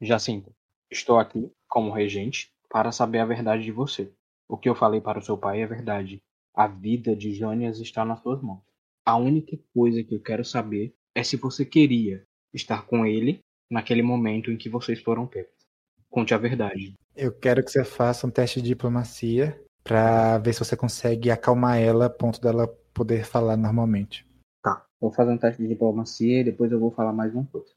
Jacinta, estou aqui como regente para saber a verdade de você. O que eu falei para o seu pai é verdade. A vida de Jônias está nas suas mãos. A única coisa que eu quero saber é se você queria estar com ele naquele momento em que vocês foram pegos. Conte a verdade. Eu quero que você faça um teste de diplomacia pra ver se você consegue acalmar ela a ponto dela poder falar normalmente. Tá. Vou fazer um teste de diplomacia e depois eu vou falar mais uma coisa.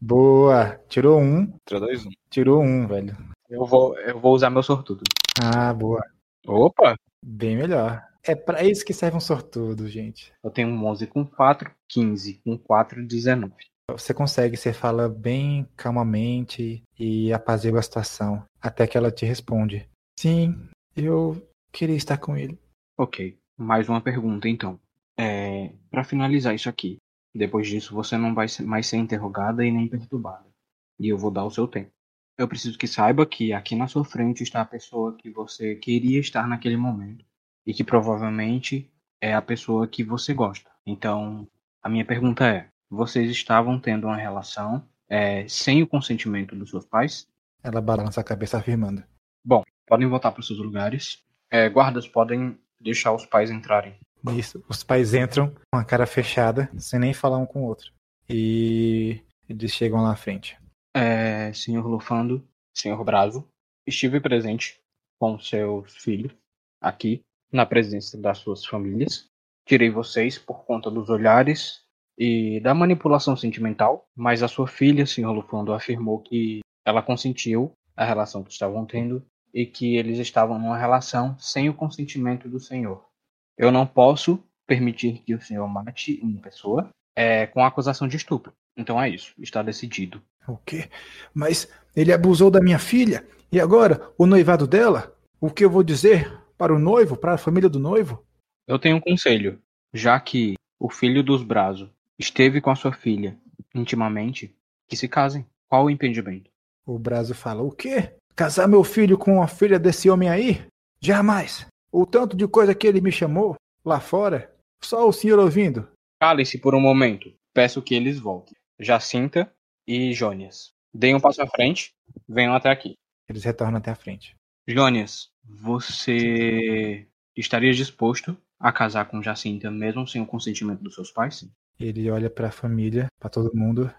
Boa! Tirou um. 3, 2, 1. Tirou um, velho. Eu vou, eu vou usar meu sortudo. Ah, boa. Opa! Bem melhor. É pra isso que serve um sortudo, gente. Eu tenho um 11 com 4, 15 com 4, 19. Você consegue, você fala bem calmamente e apazigua a situação. Até que ela te responde. Sim, eu queria estar com ele. Ok. Mais uma pergunta então. É, para finalizar isso aqui. Depois disso você não vai mais ser interrogada e nem perturbada. E eu vou dar o seu tempo. Eu preciso que saiba que aqui na sua frente está a pessoa que você queria estar naquele momento. E que provavelmente é a pessoa que você gosta. Então, a minha pergunta é: vocês estavam tendo uma relação é, sem o consentimento dos seus pais? Ela balança a cabeça afirmando. Podem voltar para os seus lugares. É, guardas podem deixar os pais entrarem. Isso, os pais entram com a cara fechada, sem nem falar um com o outro. E eles chegam lá à frente. É, senhor Lufando, senhor Brazo, estive presente com seus filhos aqui, na presença das suas famílias. Tirei vocês por conta dos olhares e da manipulação sentimental, mas a sua filha, senhor Lufando, afirmou que ela consentiu a relação que estavam tendo e que eles estavam numa relação sem o consentimento do senhor. Eu não posso permitir que o senhor mate uma pessoa é, com acusação de estupro. Então é isso, está decidido. O quê? Mas ele abusou da minha filha? E agora, o noivado dela? O que eu vou dizer para o noivo, para a família do noivo? Eu tenho um conselho. Já que o filho dos Brazo esteve com a sua filha intimamente, que se casem. Qual o impedimento? O Brazo fala: O quê? Casar meu filho com a filha desse homem aí? Jamais! O tanto de coisa que ele me chamou lá fora, só o senhor ouvindo. Cale-se por um momento. Peço que eles voltem. Jacinta e Jônias. Deem um passo à frente. Venham até aqui. Eles retornam até a frente. Jônias, você estaria disposto a casar com Jacinta mesmo sem o consentimento dos seus pais? Ele olha para a família, para todo mundo.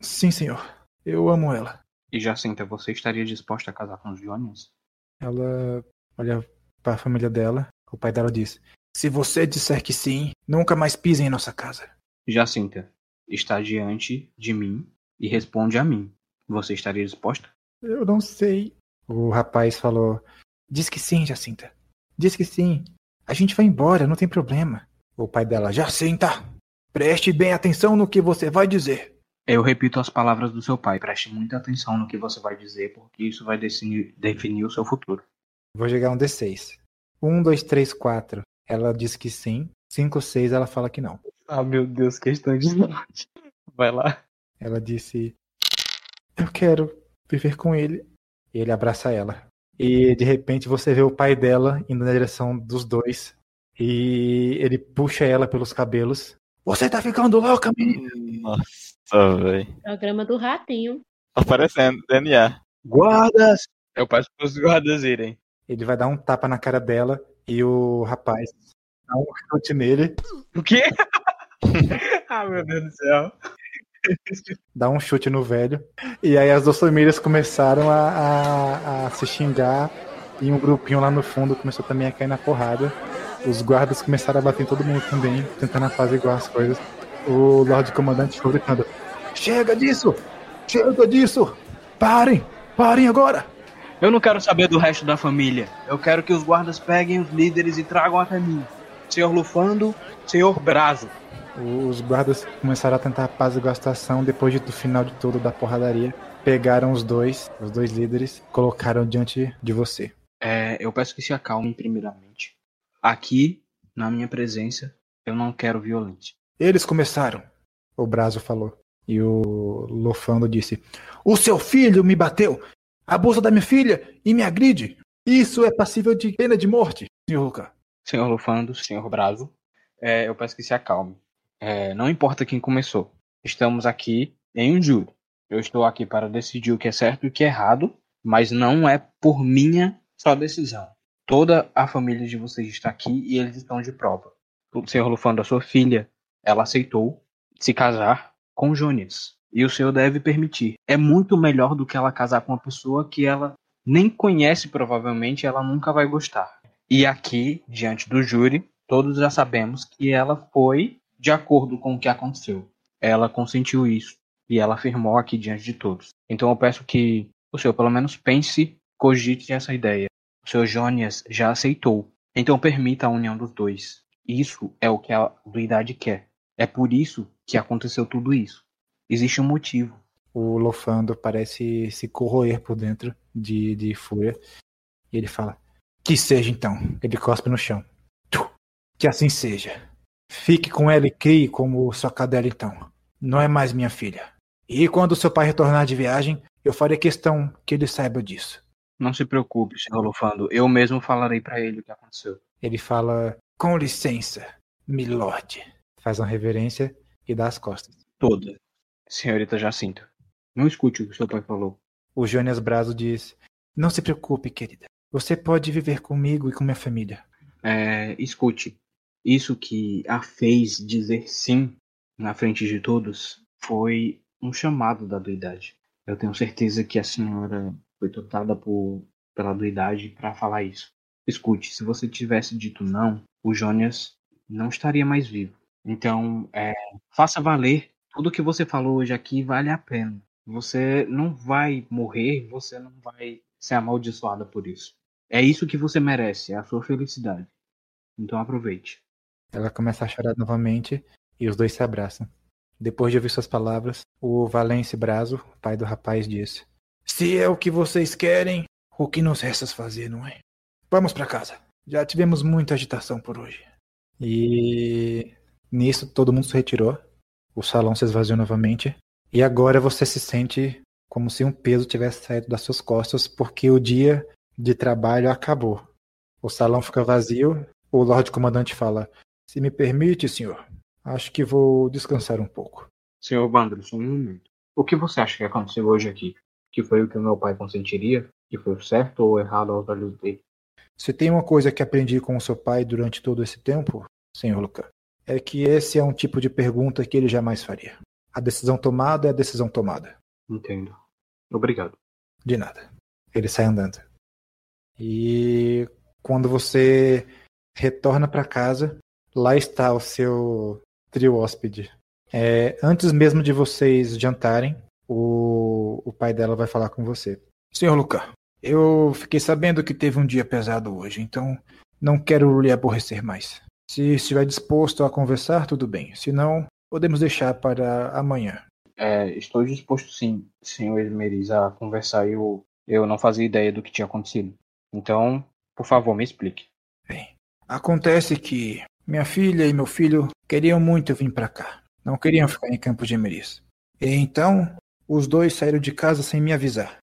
Sim, senhor. Eu amo ela. E Jacinta, você estaria disposta a casar com os Jônias? Ela olha para a família dela. O pai dela diz: Se você disser que sim, nunca mais pise em nossa casa. Jacinta, está diante de mim e responde a mim. Você estaria disposta? Eu não sei. O rapaz falou: Diz que sim, Jacinta. Diz que sim. A gente vai embora, não tem problema. O pai dela: Jacinta, preste bem atenção no que você vai dizer. Eu repito as palavras do seu pai. Preste muita atenção no que você vai dizer, porque isso vai definir, definir o seu futuro. Vou jogar um D6. Um, dois, três, quatro. Ela diz que sim. Cinco, seis, ela fala que não. Ah, meu Deus, questão de sorte. Vai lá. Ela disse: Eu quero viver com ele. E ele abraça ela. E de repente você vê o pai dela indo na direção dos dois. E ele puxa ela pelos cabelos. Você tá ficando louca, menina! Nossa, velho. Programa do ratinho. Aparecendo, DNA. Guardas! Eu peço pros guardas irem. Ele vai dar um tapa na cara dela e o rapaz dá um chute nele, O quê? *laughs* ah, meu Deus do céu. *laughs* dá um chute no velho. E aí as duas famílias começaram a, a- a se xingar e um grupinho lá no fundo começou também a cair na porrada. Os guardas começaram a bater em todo mundo também, tentando apaziguar as coisas. O Lorde Comandante ficou gritando: Chega disso! Chega disso! Parem! Parem agora! Eu não quero saber do resto da família. Eu quero que os guardas peguem os líderes e tragam até mim. Senhor Lufando, Senhor Brazo. Os guardas começaram a tentar apaziguar a situação depois de- do final de tudo da porradaria. Pegaram os dois, os dois líderes, colocaram diante de você. É, eu peço que se acalmem primeiramente. Aqui, na minha presença, eu não quero violência. Eles começaram, o Brazo falou. E o Lofando disse: O seu filho me bateu, abusa da minha filha e me agride. Isso é passível de pena de morte, senhor Luca. Senhor Lufando, Senhor Brazo, é, eu peço que se acalme. É, não importa quem começou. Estamos aqui em um júri. Eu estou aqui para decidir o que é certo e o que é errado, mas não é por minha só decisão. Toda a família de vocês está aqui e eles estão de prova. O Senhor Lufando, a sua filha, ela aceitou se casar com Jones. E o senhor deve permitir. É muito melhor do que ela casar com uma pessoa que ela nem conhece, provavelmente, ela nunca vai gostar. E aqui, diante do júri, todos já sabemos que ela foi de acordo com o que aconteceu. Ela consentiu isso e ela afirmou aqui diante de todos. Então eu peço que o senhor pelo menos pense, cogite essa ideia. O senhor Jônias já aceitou. Então permita a união dos dois. Isso é o que a duidade quer. É por isso que aconteceu tudo isso. Existe um motivo. O Lofando parece se corroer por dentro de, de fúria. E ele fala: Que seja então. Ele cospe no chão. Tu, Que assim seja. Fique com ela e crie como sua cadela então. Não é mais minha filha. E quando seu pai retornar de viagem, eu farei questão que ele saiba disso. Não se preocupe, senhor Lufando. Eu mesmo falarei para ele o que aconteceu. Ele fala: Com licença, milord. Faz uma reverência e dá as costas. Toda. Senhorita Jacinta. Não escute o que seu pai falou. O Jonas Brazo diz: Não se preocupe, querida. Você pode viver comigo e com minha família. É, escute. Isso que a fez dizer sim na frente de todos foi um chamado da duidade. Eu tenho certeza que a senhora foi dotada por, pela duidade para falar isso. Escute, se você tivesse dito não, o Jonas não estaria mais vivo. Então, é, faça valer. Tudo que você falou hoje aqui vale a pena. Você não vai morrer, você não vai ser amaldiçoada por isso. É isso que você merece, é a sua felicidade. Então aproveite. Ela começa a chorar novamente e os dois se abraçam. Depois de ouvir suas palavras, o Valence Brazo, pai do rapaz, disse: Se é o que vocês querem, o que nos resta fazer, não é? Vamos para casa. Já tivemos muita agitação por hoje. E nisso todo mundo se retirou. O salão se esvaziou novamente. E agora você se sente como se um peso tivesse saído das suas costas, porque o dia de trabalho acabou. O salão fica vazio. O Lorde Comandante fala: Se me permite, senhor, acho que vou descansar um pouco. Senhor Bandro, só um momento. O que você acha que aconteceu hoje aqui? Que foi o que o meu pai consentiria? Que foi o certo ou errado aos olhos dele? Se tem uma coisa que aprendi com o seu pai durante todo esse tempo, senhor Luca, é que esse é um tipo de pergunta que ele jamais faria. A decisão tomada é a decisão tomada. Entendo. Obrigado. De nada. Ele sai andando. E quando você retorna para casa, lá está o seu trio hóspede. É, antes mesmo de vocês jantarem, o, o pai dela vai falar com você. Senhor Luca, eu fiquei sabendo que teve um dia pesado hoje, então não quero lhe aborrecer mais. Se estiver disposto a conversar, tudo bem. Se não, podemos deixar para amanhã. É, estou disposto sim, senhor Esmeriz, a conversar. Eu, eu não fazia ideia do que tinha acontecido. Então, por favor, me explique. Bem, acontece que minha filha e meu filho queriam muito vir para cá. Não queriam ficar em Campos de Emeris. E então, os dois saíram de casa sem me avisar.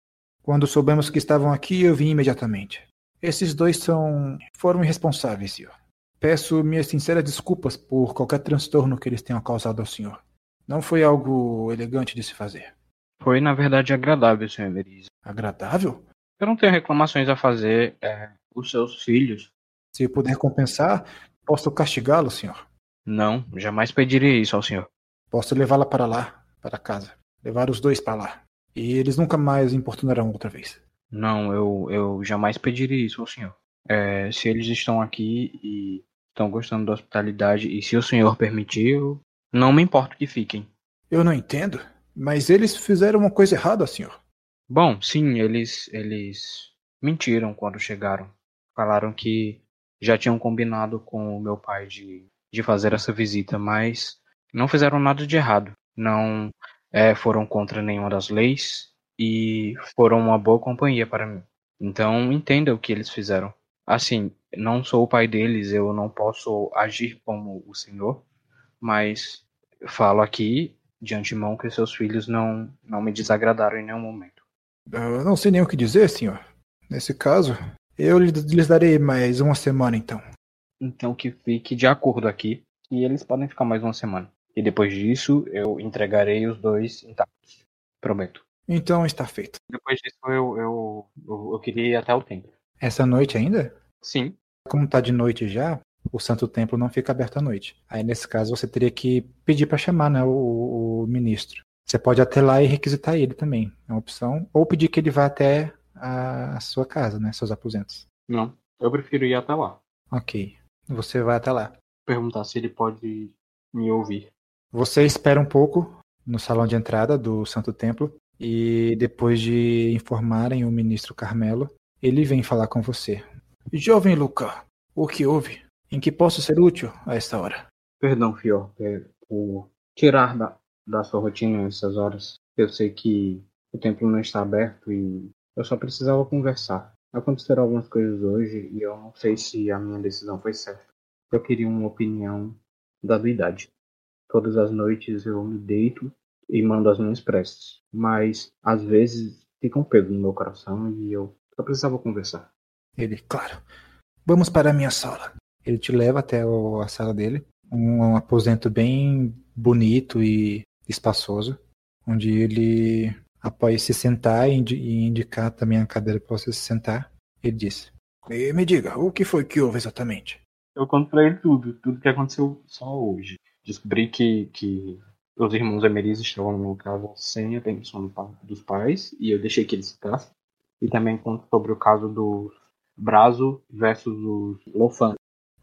Quando soubemos que estavam aqui, eu vim imediatamente. Esses dois são foram irresponsáveis, senhor. Peço minhas sinceras desculpas por qualquer transtorno que eles tenham causado ao senhor. Não foi algo elegante de se fazer. Foi, na verdade, agradável, senhor Esmeriz. Agradável? Eu não tenho reclamações a fazer. É, os seus filhos. Se puder compensar, posso castigá-lo, senhor. Não, jamais pedirei isso ao senhor. Posso levá-la para lá, para casa. Levar os dois para lá. E eles nunca mais importunarão outra vez. Não, eu, eu jamais pediria isso ao senhor. É, se eles estão aqui e estão gostando da hospitalidade, e se o senhor permitir, eu não me importo que fiquem. Eu não entendo, mas eles fizeram uma coisa errada, senhor. Bom, sim, eles, eles mentiram quando chegaram. Falaram que já tinham combinado com o meu pai de, de fazer essa visita, mas não fizeram nada de errado. Não é, foram contra nenhuma das leis e foram uma boa companhia para mim. Então entenda o que eles fizeram. Assim, não sou o pai deles, eu não posso agir como o senhor, mas falo aqui de antemão que seus filhos não, não me desagradaram em nenhum momento. Eu não sei nem o que dizer, senhor. Nesse caso, eu lhes darei mais uma semana então. Então que fique de acordo aqui e eles podem ficar mais uma semana. E depois disso eu entregarei os dois intactos. Prometo. Então está feito. Depois disso eu, eu, eu, eu queria ir até o templo. Essa noite ainda? Sim. Como tá de noite já, o Santo Templo não fica aberto à noite. Aí nesse caso você teria que pedir para chamar né, o, o, ministro. Você pode até lá e requisitar ele também. É uma opção. Ou pedir que ele vá até a sua casa, né? Seus aposentos. Não. Eu prefiro ir até lá. Ok. Você vai até lá. Perguntar se ele pode me ouvir. Você espera um pouco no salão de entrada do Santo Templo e depois de informarem o ministro Carmelo, ele vem falar com você. Jovem Luca, o que houve? Em que posso ser útil a esta hora? Perdão, Fior, é, por tirar da, da sua rotina essas horas. Eu sei que o templo não está aberto e eu só precisava conversar. Aconteceram algumas coisas hoje e eu não sei se a minha decisão foi certa. Eu queria uma opinião da idade. Todas as noites eu me deito e mando as minhas preces, mas às vezes fica um peso no meu coração e eu só precisava conversar. Ele, claro. Vamos para a minha sala. Ele te leva até a sala dele, um, um aposento bem bonito e espaçoso, onde ele, após se sentar e indicar também a cadeira para você se sentar, ele disse: e Me diga, o que foi que houve exatamente? Eu conto pra ele tudo, tudo que aconteceu só hoje descobri que, que os irmãos Emeris estavam no casa sem a permissão dos pais e eu deixei que eles ficassem. E também conto sobre o caso do Brazo versus os Lofan.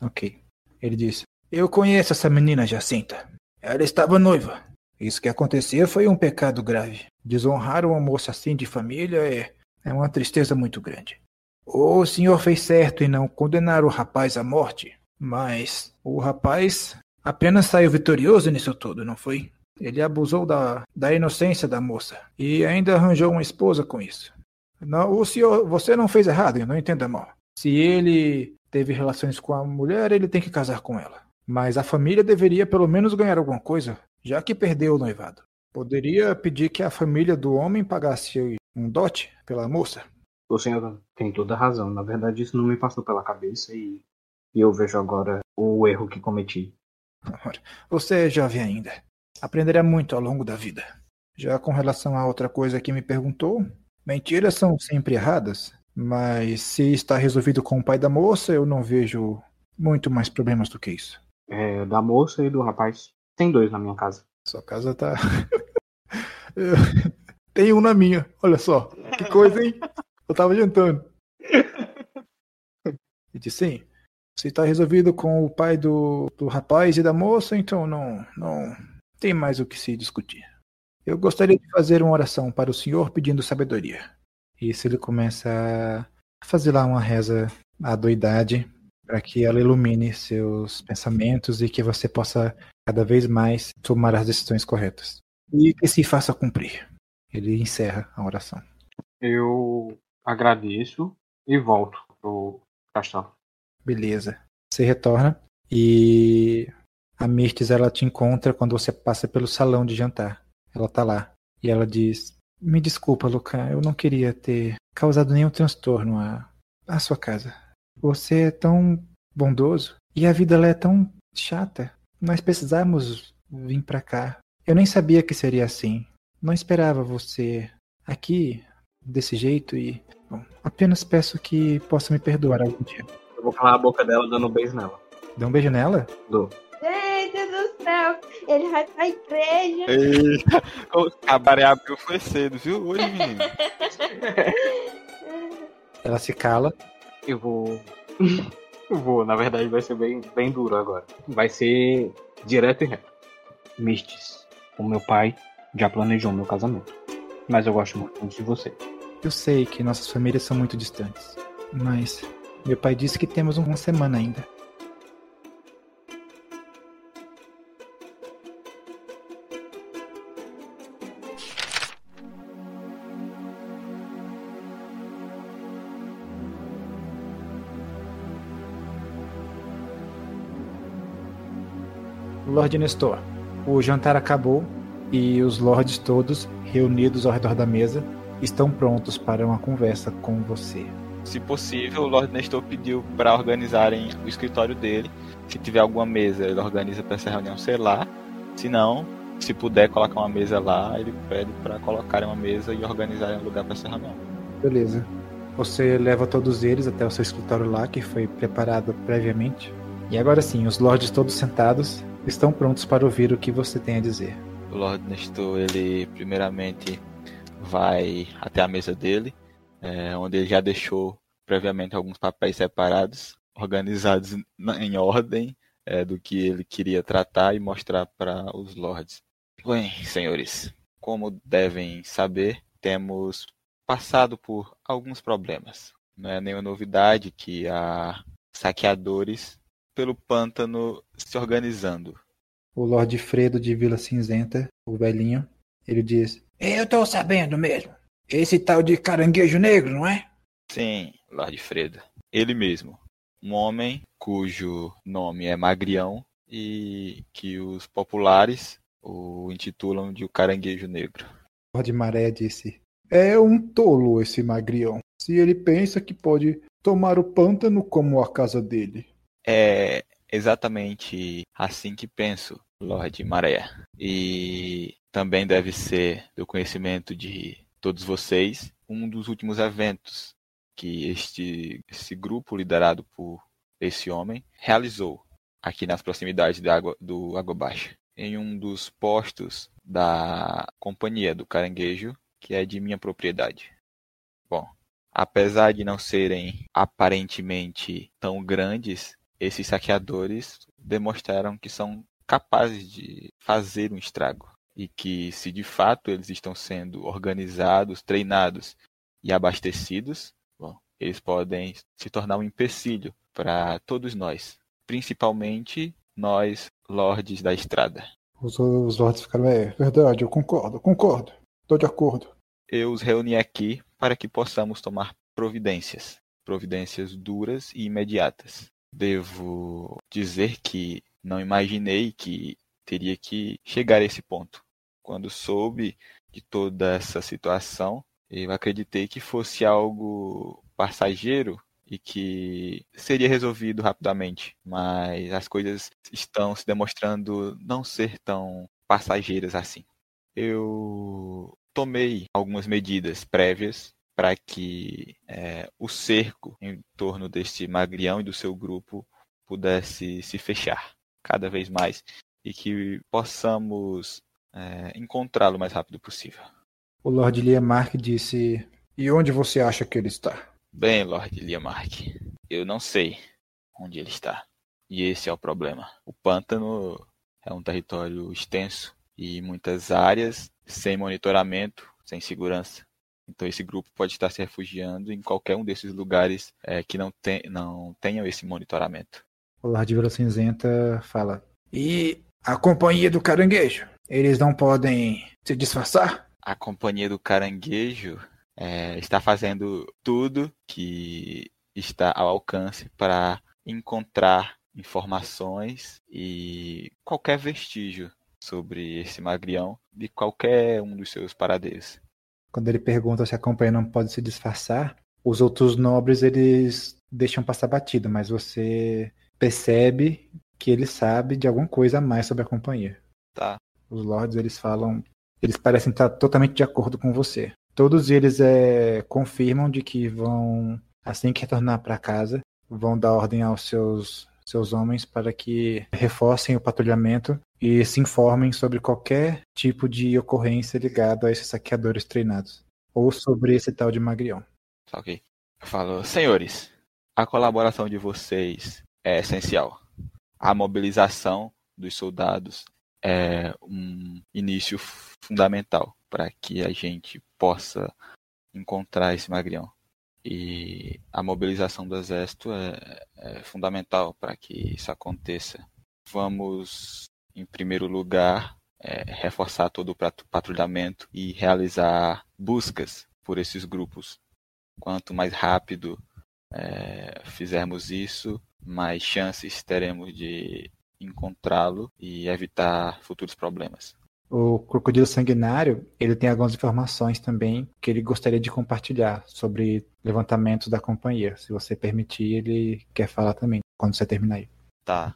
Ok. Ele disse: Eu conheço essa menina Jacinta. Ela estava noiva. Isso que aconteceu foi um pecado grave. Desonrar uma moça assim de família é, é uma tristeza muito grande. O senhor fez certo em não condenar o rapaz à morte, mas o rapaz apenas saiu vitorioso nisso tudo, não foi? Ele abusou da, da inocência da moça e ainda arranjou uma esposa com isso. Não, o senhor, você não fez errado, não entenda mal. Se ele teve relações com a mulher, ele tem que casar com ela. Mas a família deveria pelo menos ganhar alguma coisa, já que perdeu o noivado. Poderia pedir que a família do homem pagasse um dote pela moça? O senhor tem toda a razão. Na verdade, isso não me passou pela cabeça e, e eu vejo agora o erro que cometi. Você é jovem ainda. Aprenderá muito ao longo da vida. Já com relação a outra coisa que me perguntou, mentiras são sempre erradas, mas se está resolvido com o pai da moça, eu não vejo muito mais problemas do que isso. É, da moça e do rapaz. Tem dois na minha casa. Sua casa tá. *laughs* Tem um na minha, olha só. Que coisa, hein? Eu tava jantando. E disse sim. Se está resolvido com o pai do, do rapaz e da moça, então não, não tem mais o que se discutir. Eu gostaria de fazer uma oração para o senhor pedindo sabedoria. Isso ele começa a fazer lá uma reza à doidade para que ela ilumine seus pensamentos e que você possa cada vez mais tomar as decisões corretas. e que se faça cumprir. Ele encerra a oração. Eu agradeço e volto pro castelo. Beleza. Você retorna e a Mirtes ela te encontra quando você passa pelo salão de jantar. Ela tá lá e ela diz: Me desculpa, Luca, eu não queria ter causado nenhum transtorno à, à sua casa. Você é tão bondoso e a vida ela é tão chata. Nós precisamos vir pra cá. Eu nem sabia que seria assim. Não esperava você aqui desse jeito e bom, apenas peço que possa me perdoar algum dia. Eu vou calar a boca dela dando um beijo nela. Dá um beijo nela? Dou. Céu, ele vai pra igreja. Eita, o cabaré abriu foi cedo, viu? Hoje, menino. Ela se cala. Eu vou. Eu vou, na verdade vai ser bem, bem duro agora. Vai ser direto e reto. Mistes, o meu pai já planejou meu casamento. Mas eu gosto muito de você. Eu sei que nossas famílias são muito distantes, mas meu pai disse que temos uma semana ainda. Lord Nestor, o jantar acabou e os lords todos, reunidos ao redor da mesa, estão prontos para uma conversa com você. Se possível, o Lord Nestor pediu para organizarem o escritório dele. Se tiver alguma mesa, ele organiza para essa reunião ser lá. Se não, se puder colocar uma mesa lá, ele pede para colocarem uma mesa e organizarem um lugar para essa reunião. Beleza. Você leva todos eles até o seu escritório lá, que foi preparado previamente. E agora sim, os lords todos sentados estão prontos para ouvir o que você tem a dizer. O Lord Nestor, ele primeiramente vai até a mesa dele, é, onde ele já deixou previamente alguns papéis separados, organizados em ordem é, do que ele queria tratar e mostrar para os lords. Bem, senhores, como devem saber, temos passado por alguns problemas. Não é nenhuma novidade que há saqueadores pelo pântano se organizando. O Lord Fredo de Vila Cinzenta, o velhinho, ele diz: Eu tô sabendo mesmo. Esse tal de caranguejo negro, não é? Sim, Lord Fredo. Ele mesmo. Um homem cujo nome é Magrião e que os populares o intitulam de o Caranguejo Negro. Lord Maré disse: É um tolo esse magrião. Se ele pensa que pode tomar o pântano como a casa dele. É exatamente assim que penso, Lord Maré. E também deve ser do conhecimento de todos vocês um dos últimos eventos que este grupo liderado por esse homem realizou aqui nas proximidades da água, do Água Baixa, em um dos postos da companhia do Caranguejo, que é de minha propriedade. Bom, apesar de não serem aparentemente tão grandes, esses saqueadores demonstraram que são capazes de fazer um estrago e que se de fato eles estão sendo organizados, treinados e abastecidos, bom, eles podem se tornar um empecilho para todos nós, principalmente nós, lordes da estrada. Os, os lords ficaram, é verdade, eu concordo, concordo. Tô de acordo. Eu os reuni aqui para que possamos tomar providências, providências duras e imediatas. Devo dizer que não imaginei que teria que chegar a esse ponto. Quando soube de toda essa situação, eu acreditei que fosse algo passageiro e que seria resolvido rapidamente, mas as coisas estão se demonstrando não ser tão passageiras assim. Eu tomei algumas medidas prévias para que é, o cerco em torno deste magrião e do seu grupo pudesse se fechar cada vez mais e que possamos é, encontrá-lo o mais rápido possível. O Lord Liamark disse: E onde você acha que ele está? Bem, Lord Liamark, eu não sei onde ele está. E esse é o problema. O pântano é um território extenso e muitas áreas sem monitoramento, sem segurança. Então esse grupo pode estar se refugiando em qualquer um desses lugares é, que não, tem, não tenham esse monitoramento. O Lord Vila Cinzenta fala: E a companhia do caranguejo? Eles não podem se disfarçar? A companhia do caranguejo é, está fazendo tudo que está ao alcance para encontrar informações e qualquer vestígio sobre esse magrião de qualquer um dos seus paradeiros. Quando ele pergunta se a companhia não pode se disfarçar, os outros nobres eles deixam passar batido, mas você percebe que ele sabe de alguma coisa a mais sobre a companhia. Tá. Os lords eles falam, eles parecem estar totalmente de acordo com você. Todos eles é, confirmam de que vão assim que retornar para casa, vão dar ordem aos seus seus homens para que reforcem o patrulhamento e se informem sobre qualquer tipo de ocorrência ligada a esses saqueadores treinados ou sobre esse tal de Magrião. Ok. Eu falo, senhores, a colaboração de vocês é essencial. A mobilização dos soldados é um início fundamental para que a gente possa encontrar esse magrião. E a mobilização do exército é, é fundamental para que isso aconteça. Vamos, em primeiro lugar, é, reforçar todo o patrulhamento e realizar buscas por esses grupos. Quanto mais rápido é, fizermos isso, mais chances teremos de encontrá-lo e evitar futuros problemas. O crocodilo sanguinário, ele tem algumas informações também que ele gostaria de compartilhar sobre levantamentos da companhia. Se você permitir, ele quer falar também quando você terminar aí. Tá.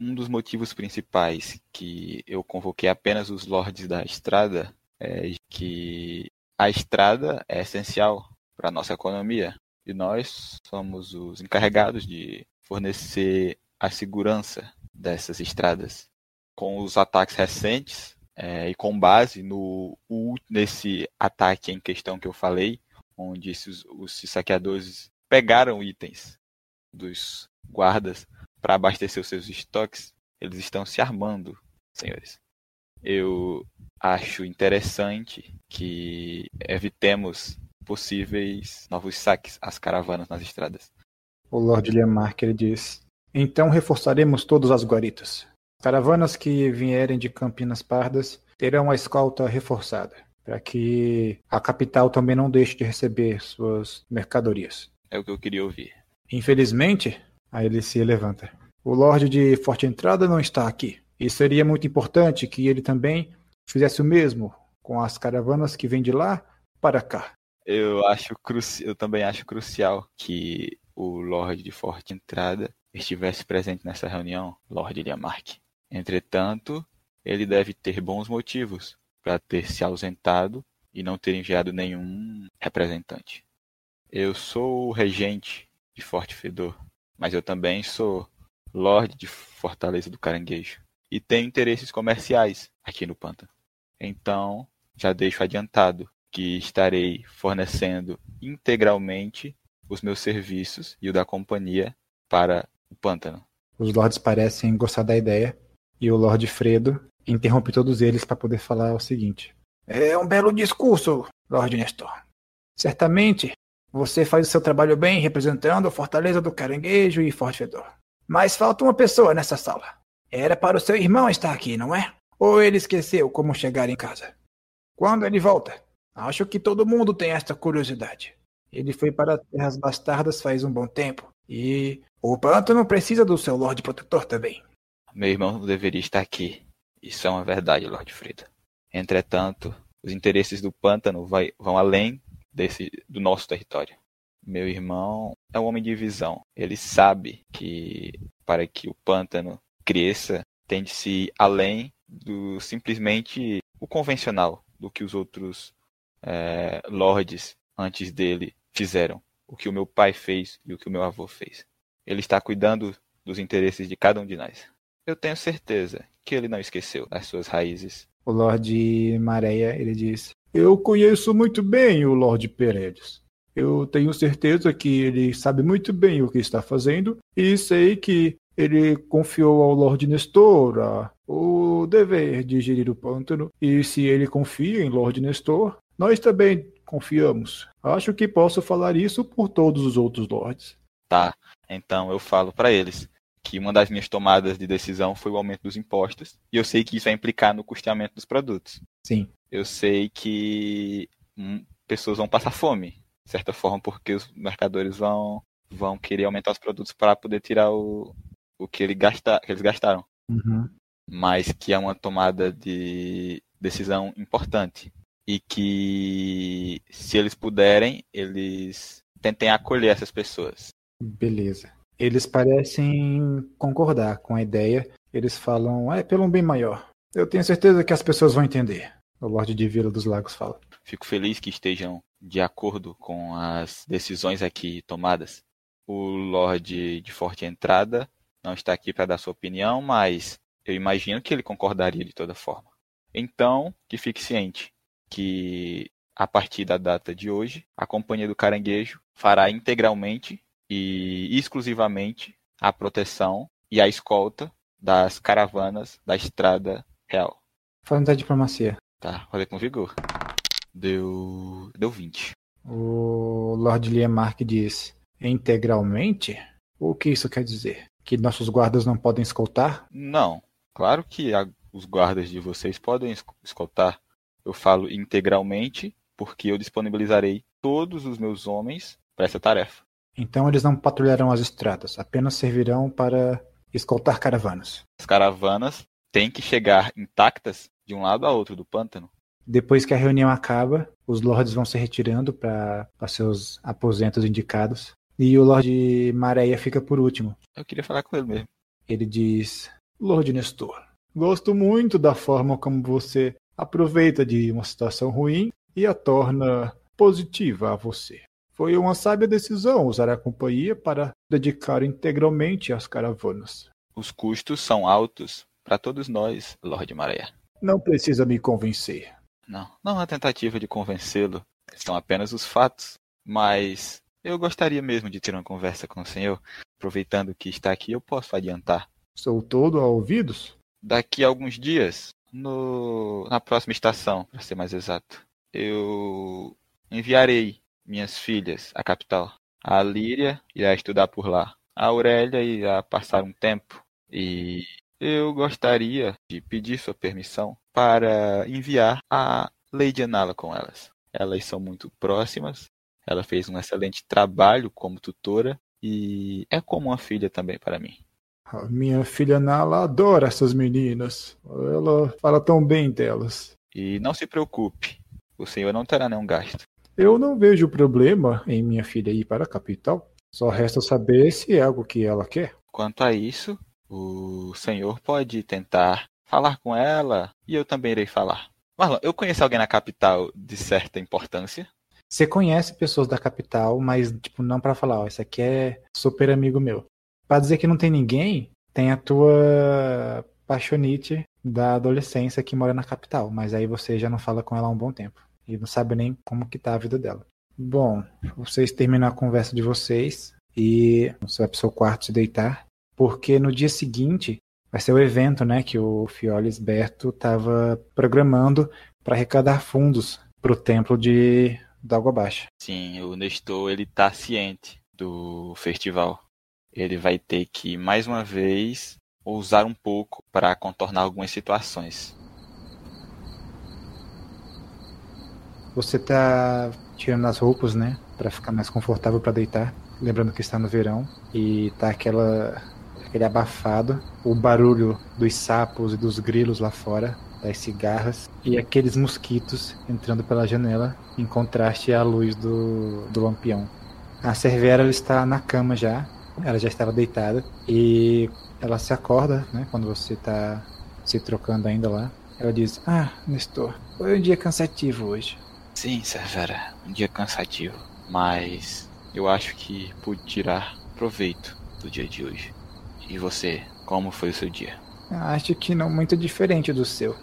Um dos motivos principais que eu convoquei apenas os lords da estrada é que a estrada é essencial para a nossa economia e nós somos os encarregados de fornecer a segurança dessas estradas. Com os ataques recentes, é, e com base no nesse ataque em questão que eu falei, onde esses, os saqueadores pegaram itens dos guardas para abastecer os seus estoques, eles estão se armando, senhores. Eu acho interessante que evitemos possíveis novos saques às caravanas nas estradas. O Lord Liamark ele diz: Então reforçaremos todas as guaritas. Caravanas que vierem de Campinas Pardas terão a escolta reforçada, para que a capital também não deixe de receber suas mercadorias. É o que eu queria ouvir. Infelizmente, aí ele se levanta. O Lorde de Forte Entrada não está aqui. E seria muito importante que ele também fizesse o mesmo com as caravanas que vêm de lá para cá. Eu acho cruci... eu também acho crucial que o Lorde de Forte Entrada estivesse presente nessa reunião, Lorde Liamark. Entretanto, ele deve ter bons motivos para ter se ausentado e não ter enviado nenhum representante. Eu sou o regente de Forte Fedor, mas eu também sou Lorde de Fortaleza do Caranguejo e tenho interesses comerciais aqui no pântano. Então, já deixo adiantado que estarei fornecendo integralmente os meus serviços e o da companhia para o pântano. Os lords parecem gostar da ideia e o Lord Fredo interrompe todos eles para poder falar o seguinte: É um belo discurso, Lord Nestor. Certamente você faz o seu trabalho bem representando a Fortaleza do Caranguejo e Forte Fedor. Mas falta uma pessoa nessa sala. Era para o seu irmão estar aqui, não é? Ou ele esqueceu como chegar em casa? Quando ele volta? Acho que todo mundo tem esta curiosidade. Ele foi para Terras Bastardas faz um bom tempo. E o pântano precisa do seu Lorde Protetor também. Meu irmão deveria estar aqui. Isso é uma verdade, Lord Frida. Entretanto, os interesses do pântano vai, vão além desse do nosso território. Meu irmão é um homem de visão. Ele sabe que para que o pântano cresça, tem de se além do simplesmente o convencional do que os outros é, lords antes dele fizeram, o que o meu pai fez e o que o meu avô fez. Ele está cuidando dos interesses de cada um de nós. Eu tenho certeza que ele não esqueceu as suas raízes. O Lorde Maréia, ele diz: Eu conheço muito bem o Lorde Peredes. Eu tenho certeza que ele sabe muito bem o que está fazendo e sei que ele confiou ao Lorde Nestor o dever de gerir o pântano. E se ele confia em Lorde Nestor, nós também confiamos. Acho que posso falar isso por todos os outros lords. Tá, então eu falo para eles que uma das minhas tomadas de decisão foi o aumento dos impostos, e eu sei que isso vai implicar no custeamento dos produtos. Sim. Eu sei que hum, pessoas vão passar fome, de certa forma, porque os mercadores vão, vão querer aumentar os produtos para poder tirar o, o que, ele gasta, que eles gastaram. Uhum. Mas que é uma tomada de decisão importante. E que, se eles puderem, eles tentem acolher essas pessoas. Beleza. Eles parecem concordar com a ideia. Eles falam, é pelo um bem maior. Eu tenho certeza que as pessoas vão entender. O Lorde de Vila dos Lagos fala. Fico feliz que estejam de acordo com as decisões aqui tomadas. O Lorde de Forte Entrada não está aqui para dar sua opinião, mas eu imagino que ele concordaria de toda forma. Então, que fique ciente que a partir da data de hoje, a Companhia do Caranguejo fará integralmente e exclusivamente a proteção e a escolta das caravanas da Estrada Real. Falando da diplomacia. Tá, rolei com vigor. Deu. Deu 20. O Lord Liemark diz: integralmente? O que isso quer dizer? Que nossos guardas não podem escoltar? Não. Claro que a- os guardas de vocês podem es- escoltar. Eu falo integralmente porque eu disponibilizarei todos os meus homens para essa tarefa. Então eles não patrulharão as estradas, apenas servirão para escoltar caravanas. As caravanas têm que chegar intactas de um lado a outro do pântano. Depois que a reunião acaba, os lords vão se retirando para seus aposentos indicados. E o Lorde Maréia fica por último. Eu queria falar com ele mesmo. Ele diz: Lorde Nestor, gosto muito da forma como você aproveita de uma situação ruim e a torna positiva a você. Foi uma sábia decisão usar a companhia para dedicar integralmente às caravanas. Os custos são altos para todos nós, Lorde Maréia. Não precisa me convencer. Não, não uma tentativa de convencê-lo. São apenas os fatos. Mas eu gostaria mesmo de ter uma conversa com o senhor. Aproveitando que está aqui, eu posso adiantar. Sou todo a ouvidos? Daqui a alguns dias, no, na próxima estação, para ser mais exato, eu enviarei minhas filhas à capital. A Líria irá estudar por lá. A Aurélia irá passar um tempo. E eu gostaria de pedir sua permissão para enviar a Lady Anala com elas. Elas são muito próximas. Ela fez um excelente trabalho como tutora e é como uma filha também para mim. A minha filha Nala adora essas meninas. Ela fala tão bem delas. E não se preocupe, o senhor não terá nenhum gasto. Eu não vejo problema em minha filha ir para a capital. Só resta saber se é algo que ela quer. Quanto a isso, o senhor pode tentar falar com ela e eu também irei falar. Marlon, eu conheço alguém na capital de certa importância? Você conhece pessoas da capital, mas tipo não para falar, ó, esse aqui é super amigo meu. Pra dizer que não tem ninguém, tem a tua paixonite da adolescência que mora na capital, mas aí você já não fala com ela há um bom tempo e não sabe nem como que tá a vida dela. Bom, vocês terminam a conversa de vocês e você vai pro seu quarto se deitar, porque no dia seguinte vai ser o evento, né, que o Fiolis Berto tava programando para arrecadar fundos pro templo de da Água Baixa. Sim, o Nestor ele tá ciente do festival. Ele vai ter que mais uma vez ousar um pouco para contornar algumas situações. Você tá tirando as roupas, né, Pra ficar mais confortável pra deitar, lembrando que está no verão e tá aquela aquele abafado, o barulho dos sapos e dos grilos lá fora, das cigarras e aqueles mosquitos entrando pela janela, em contraste à luz do, do lampião. A Cervera está na cama já, ela já estava deitada e ela se acorda, né, quando você tá se trocando ainda lá. Ela diz: "Ah, Nestor, foi um dia cansativo hoje." Sim, Severa, um dia cansativo, mas eu acho que pude tirar proveito do dia de hoje. E você, como foi o seu dia? Acho que não muito diferente do seu.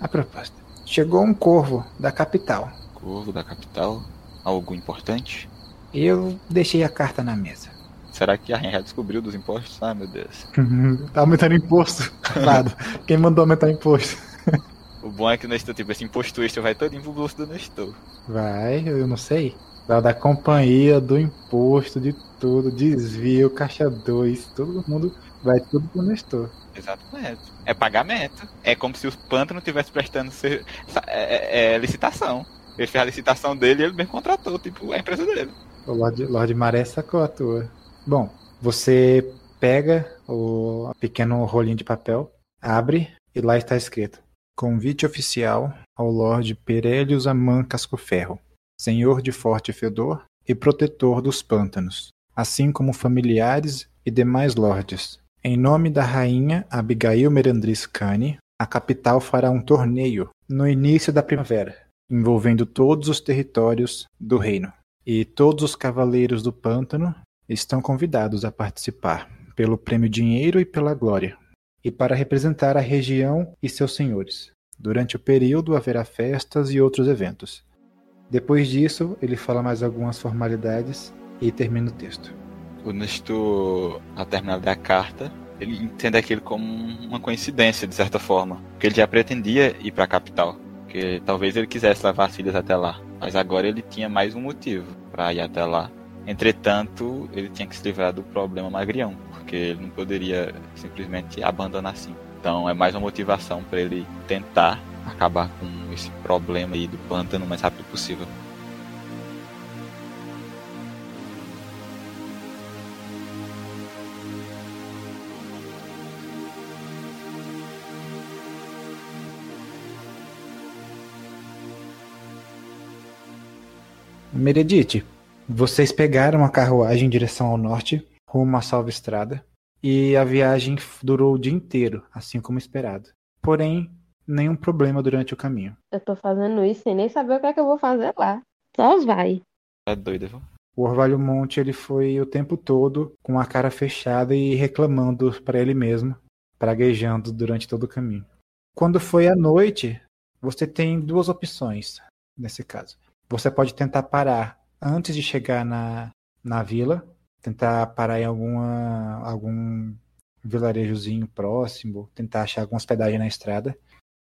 A propósito, chegou um corvo da capital. Corvo da capital? Algo importante? Eu deixei a carta na mesa. Será que a rainha já descobriu dos impostos? Ah, meu Deus. *laughs* tá aumentando imposto. Claro. Quem mandou aumentar imposto? O bom é que o Nestor, tipo, esse imposto extra vai todo pro bolso do Nestor. Vai, eu não sei. Vai da companhia, do imposto, de tudo, desvio, caixa 2, todo mundo vai tudo pro Nestor. Exatamente. É pagamento. É como se o pântano estivesse prestando ser, é, é, é, licitação. Ele fez a licitação dele e ele mesmo contratou, tipo, a empresa dele. O Lorde, Lorde Maré sacou a tua. Bom, você pega o pequeno rolinho de papel, abre e lá está escrito: Convite oficial ao Lorde Perelius Aman Cascoferro, senhor de forte fedor e protetor dos pântanos, assim como familiares e demais lordes. Em nome da rainha Abigail Merandris Cane, a capital fará um torneio no início da primavera, envolvendo todos os territórios do reino. E todos os cavaleiros do pântano estão convidados a participar, pelo prêmio dinheiro e pela glória, e para representar a região e seus senhores. Durante o período haverá festas e outros eventos. Depois disso, ele fala mais algumas formalidades e termina o texto. O Nestor, ao terminar da carta, ele entende aquilo como uma coincidência, de certa forma. Porque ele já pretendia ir para a capital. Porque talvez ele quisesse levar as filhas até lá. Mas agora ele tinha mais um motivo para ir até lá. Entretanto, ele tinha que se livrar do problema magrião. Porque ele não poderia simplesmente abandonar assim. Então é mais uma motivação para ele tentar acabar com esse problema aí do pântano o mais rápido possível. Meredith, vocês pegaram a carruagem em direção ao norte, rumo à Salva Estrada, e a viagem durou o dia inteiro, assim como esperado. Porém, nenhum problema durante o caminho. Eu tô fazendo isso sem nem saber o que é que eu vou fazer lá. Só vai. É doida, viu? O Orvalho Monte ele foi o tempo todo com a cara fechada e reclamando para ele mesmo, praguejando durante todo o caminho. Quando foi à noite, você tem duas opções nesse caso. Você pode tentar parar antes de chegar na, na vila, tentar parar em alguma, algum vilarejozinho próximo, tentar achar alguma hospedagem na estrada.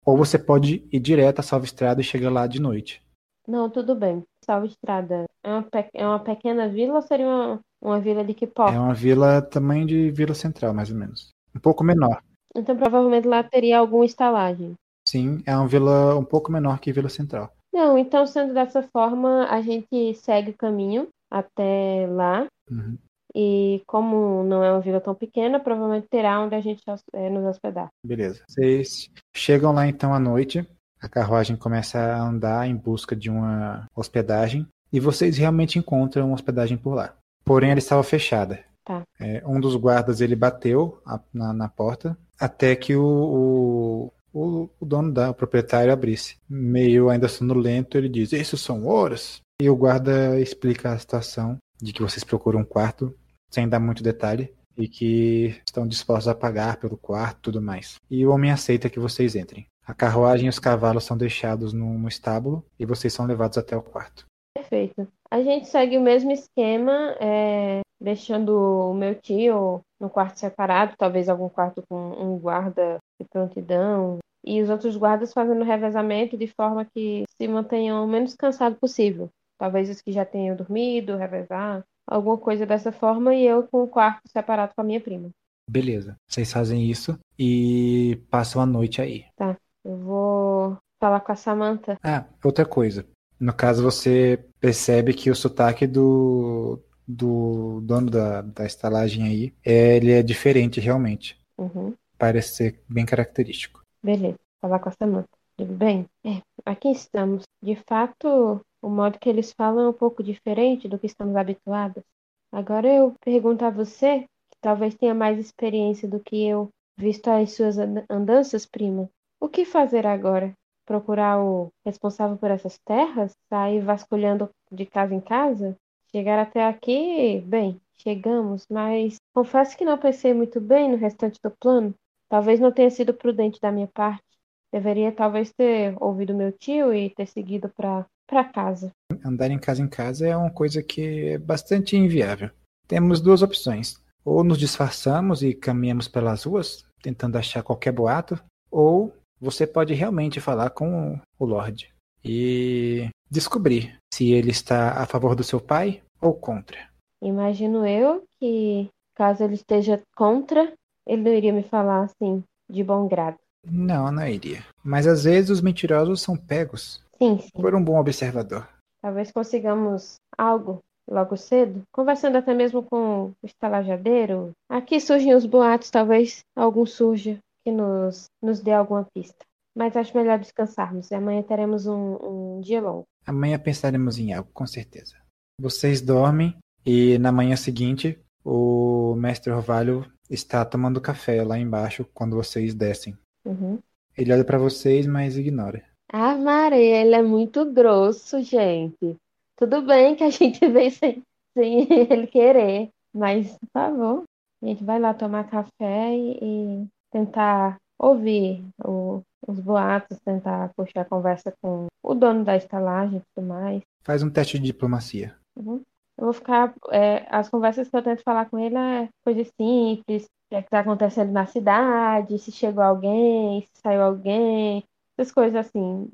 Ou você pode ir direto à Salva Estrada e chegar lá de noite. Não, tudo bem. Salva Estrada é uma, pe... é uma pequena vila ou seria uma, uma vila de que porte? É uma vila tamanho de Vila Central, mais ou menos. Um pouco menor. Então provavelmente lá teria alguma estalagem. Sim, é uma vila um pouco menor que Vila Central. Não, então sendo dessa forma, a gente segue o caminho até lá. Uhum. E como não é uma vila tão pequena, provavelmente terá onde a gente é, nos hospedar. Beleza. Vocês chegam lá então à noite. A carruagem começa a andar em busca de uma hospedagem. E vocês realmente encontram uma hospedagem por lá. Porém, ela estava fechada. Tá. É, um dos guardas ele bateu a, na, na, porta até que o, o, o, o dono da o proprietário abrisse. Meio ainda sonolento, ele diz: Esses são horas. E o guarda explica a situação de que vocês procuram um quarto sem dar muito detalhe e que estão dispostos a pagar pelo quarto e tudo mais. E o homem aceita que vocês entrem. A carruagem e os cavalos são deixados no, no estábulo e vocês são levados até o quarto. Perfeito. A gente segue o mesmo esquema, é, deixando o meu tio no quarto separado, talvez algum quarto com um guarda de prontidão, e os outros guardas fazendo revezamento de forma que se mantenham o menos cansado possível. Talvez os que já tenham dormido, revezar, alguma coisa dessa forma, e eu com o quarto separado com a minha prima. Beleza. Vocês fazem isso e passam a noite aí. Tá. Eu vou falar com a Samantha. Ah, outra coisa. No caso, você percebe que o sotaque do, do dono da, da estalagem aí, é, ele é diferente realmente. Uhum. Parece ser bem característico. Beleza. Falar com a Samantha. Tudo bem? É, aqui estamos. De fato, o modo que eles falam é um pouco diferente do que estamos habituados. Agora eu pergunto a você, que talvez tenha mais experiência do que eu, visto as suas andanças, prima. O que fazer agora? Procurar o responsável por essas terras? Sair vasculhando de casa em casa? Chegar até aqui, bem, chegamos, mas confesso que não pensei muito bem no restante do plano. Talvez não tenha sido prudente da minha parte. Deveria talvez ter ouvido meu tio e ter seguido para casa. Andar em casa em casa é uma coisa que é bastante inviável. Temos duas opções: ou nos disfarçamos e caminhamos pelas ruas, tentando achar qualquer boato, ou você pode realmente falar com o Lorde e descobrir se ele está a favor do seu pai ou contra. Imagino eu que, caso ele esteja contra, ele não iria me falar assim, de bom grado. Não, não iria. Mas às vezes os mentirosos são pegos Sim, sim. por um bom observador. Talvez consigamos algo logo cedo, conversando até mesmo com o estalajadeiro. Aqui surgem os boatos, talvez algum surja que nos, nos dê alguma pista. Mas acho melhor descansarmos. E amanhã teremos um, um dia longo. Amanhã pensaremos em algo, com certeza. Vocês dormem e na manhã seguinte o mestre Orvalho está tomando café lá embaixo quando vocês descem. Uhum. Ele olha para vocês, mas ignora. Ah, Maria, ele é muito grosso, gente. Tudo bem que a *laughs* gente vem sem, sem ele querer, mas por favor, a gente vai lá tomar café e, e tentar ouvir o- os boatos, tentar puxar conversa com o dono da estalagem e tudo mais. Faz um teste de diplomacia. Uhum. Eu vou ficar. é, as conversas que eu tento falar com ele é coisas simples, o que é que tá acontecendo na cidade, se chegou alguém, se saiu alguém, essas coisas assim.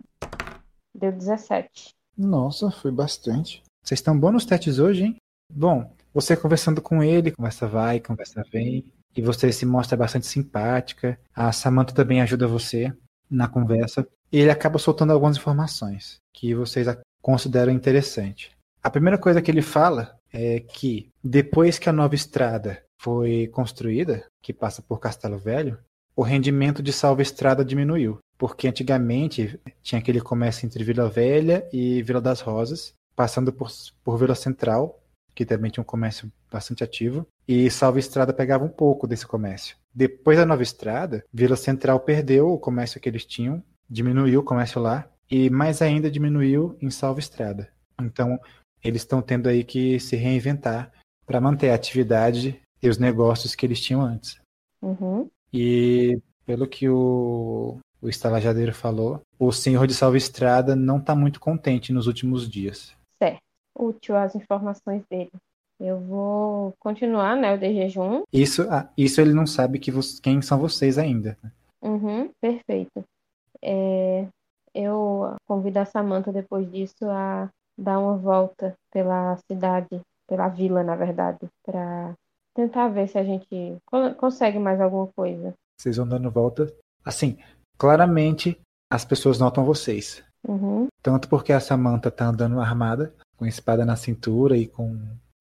Deu 17. Nossa, foi bastante. Vocês estão bons nos testes hoje, hein? Bom, você conversando com ele, conversa vai, conversa vem, e você se mostra bastante simpática. A Samantha também ajuda você na conversa. E ele acaba soltando algumas informações que vocês consideram interessante. A primeira coisa que ele fala é que depois que a nova estrada foi construída, que passa por Castelo Velho, o rendimento de Salva Estrada diminuiu. Porque antigamente tinha aquele comércio entre Vila Velha e Vila das Rosas, passando por, por Vila Central, que também tinha um comércio bastante ativo, e Salva Estrada pegava um pouco desse comércio. Depois da nova estrada, Vila Central perdeu o comércio que eles tinham, diminuiu o comércio lá, e mais ainda diminuiu em Salva Estrada. Então, eles estão tendo aí que se reinventar para manter a atividade e os negócios que eles tinham antes. Uhum. E pelo que o, o estalajadeiro falou, o senhor de Salva Estrada não está muito contente nos últimos dias. Certo. Útil as informações dele. Eu vou continuar, né, o de jejum. Isso, ah, isso ele não sabe que vo- quem são vocês ainda. Uhum, perfeito. É, eu convido a Samantha depois disso a dar uma volta pela cidade, pela vila, na verdade, para tentar ver se a gente co- consegue mais alguma coisa. Vocês vão dando volta. Assim, claramente as pessoas notam vocês. Uhum, Tanto porque a Samantha tá andando armada, com espada na cintura e com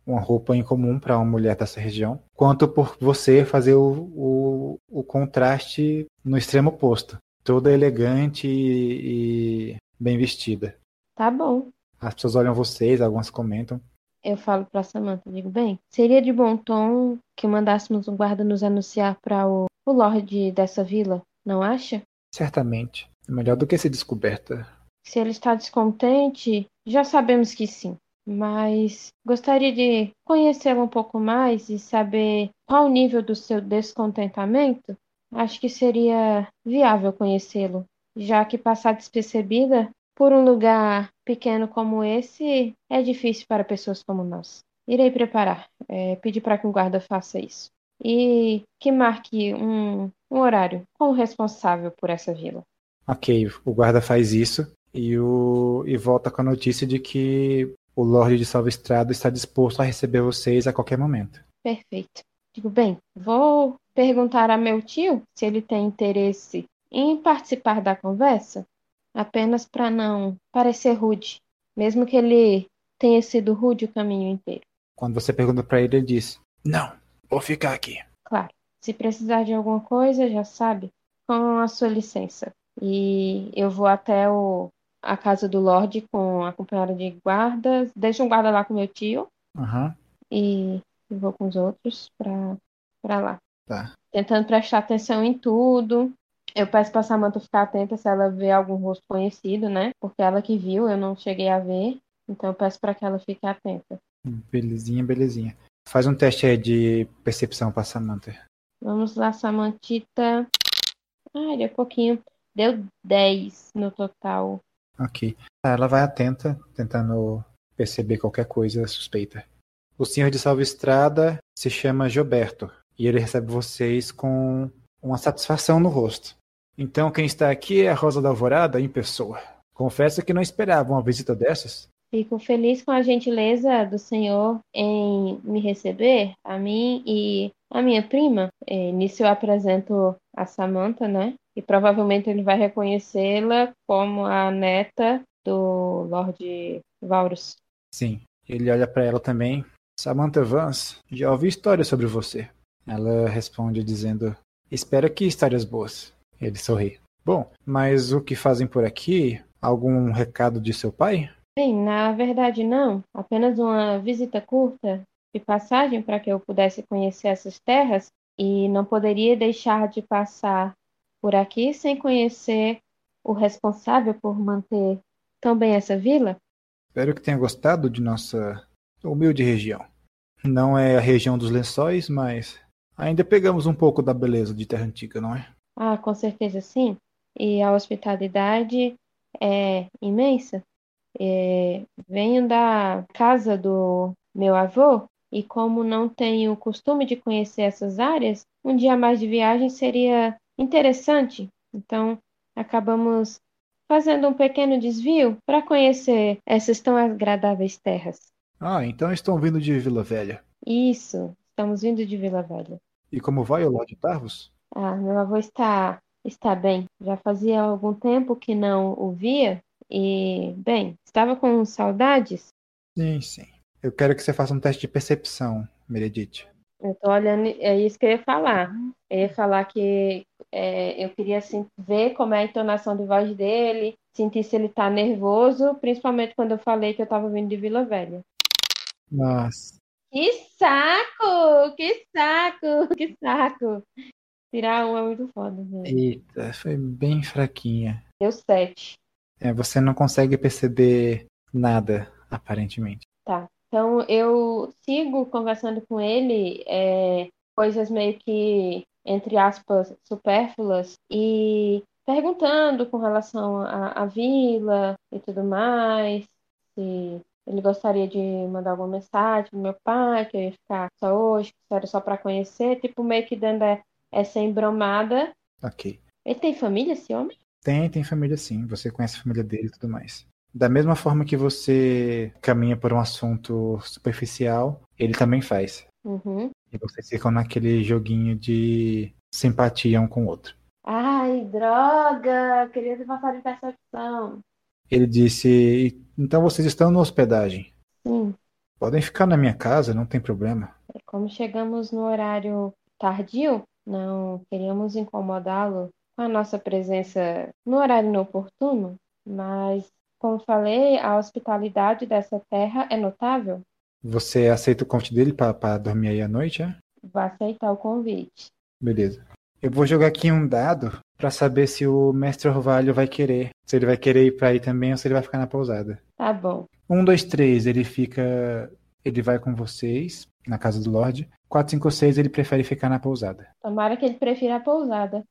uma roupa incomum para uma mulher dessa região, quanto por você fazer o, o, o contraste no extremo oposto. Toda elegante e, e bem vestida. tá bom. As pessoas olham vocês, algumas comentam. Eu falo pra Samantha, digo, bem, seria de bom tom que mandássemos um guarda nos anunciar para o, o lorde dessa vila, não acha? Certamente. É melhor do que ser descoberta. Se ele está descontente, já sabemos que sim. Mas gostaria de conhecê-lo um pouco mais e saber qual o nível do seu descontentamento. Acho que seria viável conhecê-lo, já que passar despercebida por um lugar pequeno como esse é difícil para pessoas como nós. Irei preparar, é, pedir para que um guarda faça isso. E que marque um, um horário com o responsável por essa vila. Ok, o guarda faz isso e, o, e volta com a notícia de que o Lorde de Salva Estrada está disposto a receber vocês a qualquer momento. Perfeito. Digo, bem, vou perguntar a meu tio se ele tem interesse em participar da conversa, apenas para não parecer rude, mesmo que ele tenha sido rude o caminho inteiro. Quando você pergunta para ele, ele diz: Não, vou ficar aqui. Claro, se precisar de alguma coisa, já sabe, com a sua licença. E eu vou até o, a casa do Lorde com acompanhada de guardas, deixo um guarda lá com meu tio Aham, e vou com os outros para para lá. tá. tentando prestar atenção em tudo. Eu peço pra Samantha ficar atenta se ela vê algum rosto conhecido, né? Porque ela que viu, eu não cheguei a ver. Então eu peço pra que ela fique atenta. Belezinha, belezinha. Faz um teste aí de percepção pra Samantha. Vamos lá, Samantita. Ai, deu pouquinho. Deu 10 no total. Ok. Tá, ela vai atenta, tentando perceber qualquer coisa suspeita. O senhor de Salva Estrada se chama Gilberto e ele recebe vocês com uma satisfação no rosto. Então, quem está aqui é a Rosa da Alvorada em pessoa. Confesso que não esperava uma visita dessas. Fico feliz com a gentileza do senhor em me receber, a mim e a minha prima. E, nisso eu apresento a Samantha, né? E provavelmente ele vai reconhecê-la como a neta do Lord Vaurus. Sim. Ele olha para ela também. Samantha Vance, já ouvi histórias sobre você. Ela responde dizendo: Espero que histórias boas. Ele sorri. Bom, mas o que fazem por aqui? Algum recado de seu pai? Bem, na verdade não. Apenas uma visita curta de passagem para que eu pudesse conhecer essas terras e não poderia deixar de passar por aqui sem conhecer o responsável por manter tão bem essa vila. Espero que tenha gostado de nossa humilde região. Não é a região dos lençóis, mas ainda pegamos um pouco da beleza de Terra Antiga, não é? Ah, com certeza sim. E a hospitalidade é imensa. É, venho da casa do meu avô e como não tenho o costume de conhecer essas áreas, um dia mais de viagem seria interessante. Então, acabamos fazendo um pequeno desvio para conhecer essas tão agradáveis terras. Ah, então estão vindo de Vila Velha. Isso, estamos vindo de Vila Velha. E como vai o Lorde Tarvos? Ah, meu avô está está bem. Já fazia algum tempo que não o via e, bem, estava com saudades. Sim, sim. Eu quero que você faça um teste de percepção, Meredith. Eu tô olhando, é isso que eu ia falar. Eu ia falar que é, eu queria assim, ver como é a entonação de voz dele, sentir se ele tá nervoso, principalmente quando eu falei que eu tava vindo de Vila Velha. Nossa. Que saco! Que saco! *laughs* Que saco! Tirar um é muito foda, velho. Eita, foi bem fraquinha. Deu sete. É, você não consegue perceber nada, aparentemente. Tá. Então eu sigo conversando com ele, é, coisas meio que, entre aspas, supérfluas, e perguntando com relação à, vila e tudo mais, se ele gostaria de mandar alguma mensagem pro meu pai, que eu ia ficar só hoje, que era só para conhecer, tipo, meio que dando essa embromada. Ok. Ele tem família, esse homem? Tem, tem família sim. Você conhece a família dele e tudo mais. Da mesma forma que você caminha por um assunto superficial, ele também faz. Uhum. E vocês ficam naquele joguinho de simpatia um com o outro. Ai, droga! Queria ter passado de percepção. Ele disse: Então vocês estão na hospedagem. Sim. Podem ficar na minha casa, não tem problema. Como chegamos no horário tardio, não queríamos incomodá-lo com a nossa presença no horário inoportuno, mas como falei, a hospitalidade dessa terra é notável. Você aceita o convite dele para dormir aí à noite, é? Vou aceitar o convite. Beleza. Eu vou jogar aqui um dado para saber se o mestre Orvalho vai querer. Se ele vai querer ir para aí também ou se ele vai ficar na pousada. Tá bom. Um, dois, três, ele fica. Ele vai com vocês, na casa do Lorde. Quatro, cinco, seis, ele prefere ficar na pousada. Tomara que ele prefira a pousada.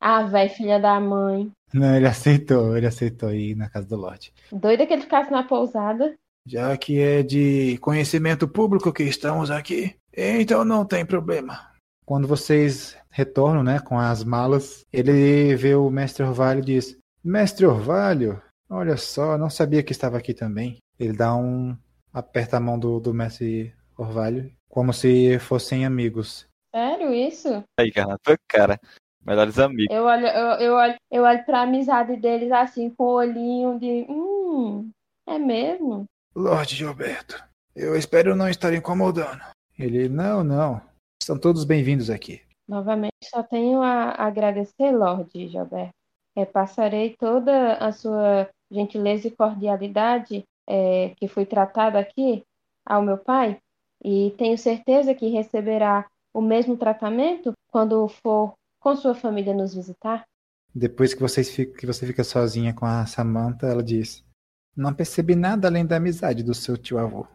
Ah, velho, filha da mãe. Não, ele aceitou, ele aceitou ir na casa do Lorde. Doida que ele ficasse na pousada. Já que é de conhecimento público que estamos aqui, então não tem problema. Quando vocês retornam, né, com as malas, ele vê o mestre Orvalho e diz: Mestre Orvalho, olha só, não sabia que estava aqui também. Ele dá um. aperta a mão do, do mestre Orvalho, como se fossem amigos. Sério isso? Aí, cara, tua cara. Melhores amigos. Eu olho, eu, eu olho, eu olho pra amizade deles assim, com o olhinho de. Hum, é mesmo? Lorde Gilberto, eu espero não estar incomodando. Ele, não, não. Estão todos bem-vindos aqui. Novamente, só tenho a agradecer, Lorde Gilberto. É, passarei toda a sua gentileza e cordialidade é, que foi tratada aqui ao meu pai e tenho certeza que receberá o mesmo tratamento quando for com sua família nos visitar? Depois que, vocês fica, que você fica sozinha com a Samantha, ela diz: Não percebi nada além da amizade do seu tio avô.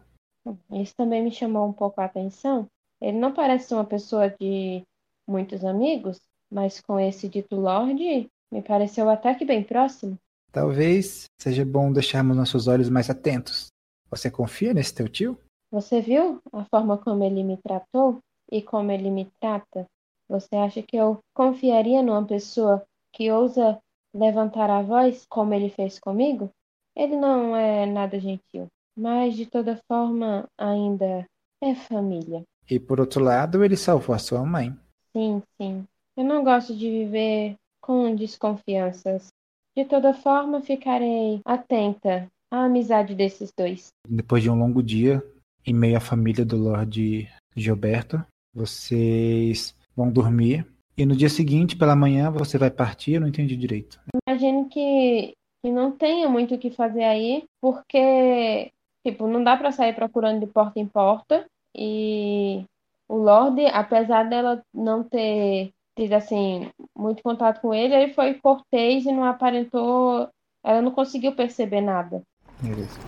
Isso também me chamou um pouco a atenção. Ele não parece uma pessoa de muitos amigos, mas com esse dito Lorde, me pareceu até que bem próximo. Talvez seja bom deixarmos nossos olhos mais atentos. Você confia nesse teu tio? Você viu a forma como ele me tratou e como ele me trata? Você acha que eu confiaria numa pessoa que ousa levantar a voz como ele fez comigo? Ele não é nada gentil. mas de toda forma ainda é família. E por outro lado, ele salvou a sua mãe. Sim, sim. Eu não gosto de viver com desconfianças. De toda forma, ficarei atenta à amizade desses dois. Depois de um longo dia, em meio à família do Lorde Gilberto, vocês vão dormir. E no dia seguinte, pela manhã, você vai partir? Eu não entendi direito. Imagino que, que não tenha muito o que fazer aí, porque, tipo, não dá pra sair procurando de porta em porta. E o Lorde, apesar dela não ter tido, assim, muito contato com ele, ele foi cortês e não aparentou. Ela não conseguiu perceber nada. Beleza.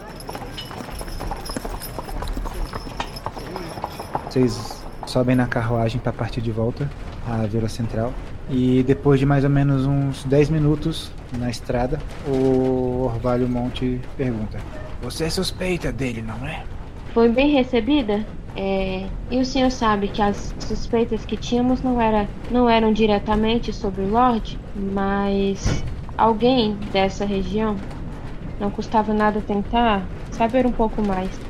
Vocês sobem na carruagem para partir de volta à Vila Central. E depois de mais ou menos uns 10 minutos na estrada, o Orvalho Monte pergunta: Você é suspeita dele, não é? Foi bem recebida? É, e o senhor sabe que as suspeitas que tínhamos não, era, não eram diretamente sobre o Lorde, mas alguém dessa região. Não custava nada tentar saber um pouco mais.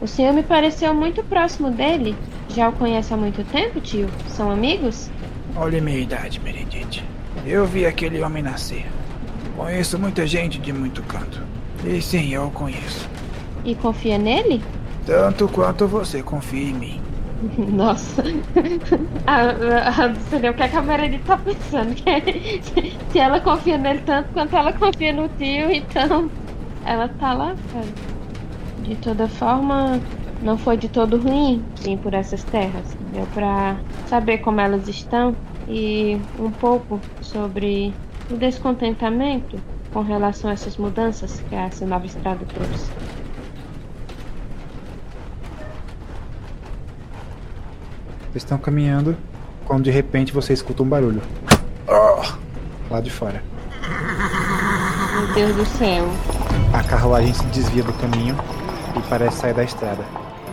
O senhor me pareceu muito próximo dele. Já o conhece há muito tempo, tio? São amigos? Olha minha idade, Meredith. Eu vi aquele homem nascer. Conheço muita gente de muito canto. E sim, eu o conheço. E confia nele? Tanto quanto você confia em mim. *laughs* Nossa. *laughs* a, a, você vê o que a Meredith tá pensando. *laughs* Se ela confia nele tanto quanto ela confia no tio, então ela tá lá, cara. De toda forma, não foi de todo ruim vir por essas terras. Deu pra saber como elas estão e um pouco sobre o descontentamento com relação a essas mudanças que essa nova estrada trouxe. Vocês estão caminhando quando de repente você escuta um barulho. Oh! Lá de fora. Meu Deus do céu. A carruagem se desvia do caminho e parece sair da estrada.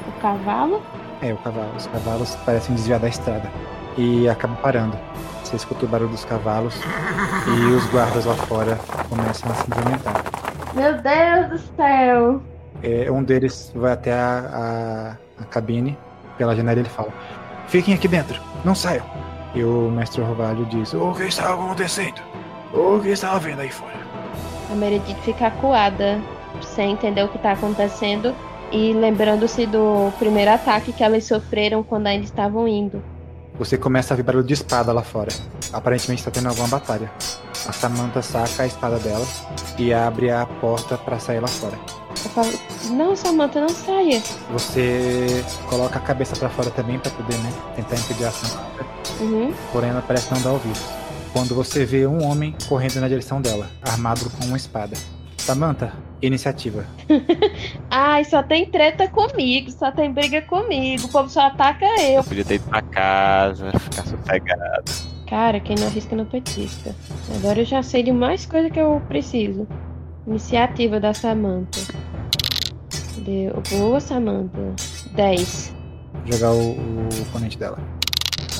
O cavalo? É, o cavalo. Os cavalos parecem desviar da estrada e acabam parando. Você escuta o barulho dos cavalos e os guardas lá fora começam a se movimentar. Meu Deus do céu! É, um deles vai até a, a, a cabine, pela janela ele fala: Fiquem aqui dentro, não saiam. E o mestre Orvalho diz: O que está acontecendo? O que está havendo aí fora? A Meredith fica acuada, sem entender o que está acontecendo e lembrando-se do primeiro ataque que elas sofreram quando ainda estavam indo. Você começa a ver barulho de espada lá fora. Aparentemente está tendo alguma batalha. A Samantha saca a espada dela e abre a porta para sair lá fora. Eu falo, não, Samantha, não saia. Você coloca a cabeça para fora também para poder né, tentar impedir a Samantha. Uhum. Porém, ela parece não dar ouvidos. Quando você vê um homem correndo na direção dela, armado com uma espada. Samantha, iniciativa. *laughs* Ai, só tem treta comigo, só tem briga comigo. O povo só ataca eu. Eu podia ter ido pra casa, ficar sossegado. Cara, quem não arrisca não petisca. Agora eu já sei de mais coisa que eu preciso. Iniciativa da Samantha. Deu. Boa, Samantha. 10. Jogar o, o oponente dela.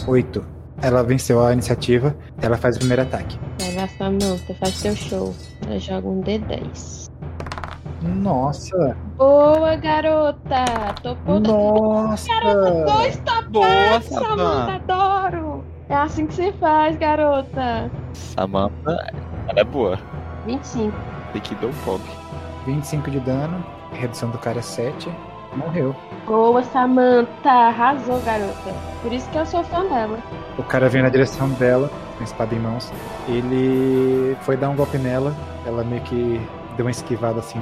8. Ela venceu a iniciativa, ela faz o primeiro ataque. Vai lá, Samantha, faz seu show. Ela joga um D10. Nossa! Boa, garota! Topou Nossa! Garota, dois Samantha, Samantha. adoro! É assim que se faz, garota. Samantha, ela é boa. 25. Tem que dar um pouco. 25 de dano, redução do cara é 7. Morreu. Boa, Samantha! Arrasou, garota. Por isso que eu sou fã dela. O cara veio na direção dela, com a espada em mãos. Ele foi dar um golpe nela, ela meio que deu uma esquivada assim,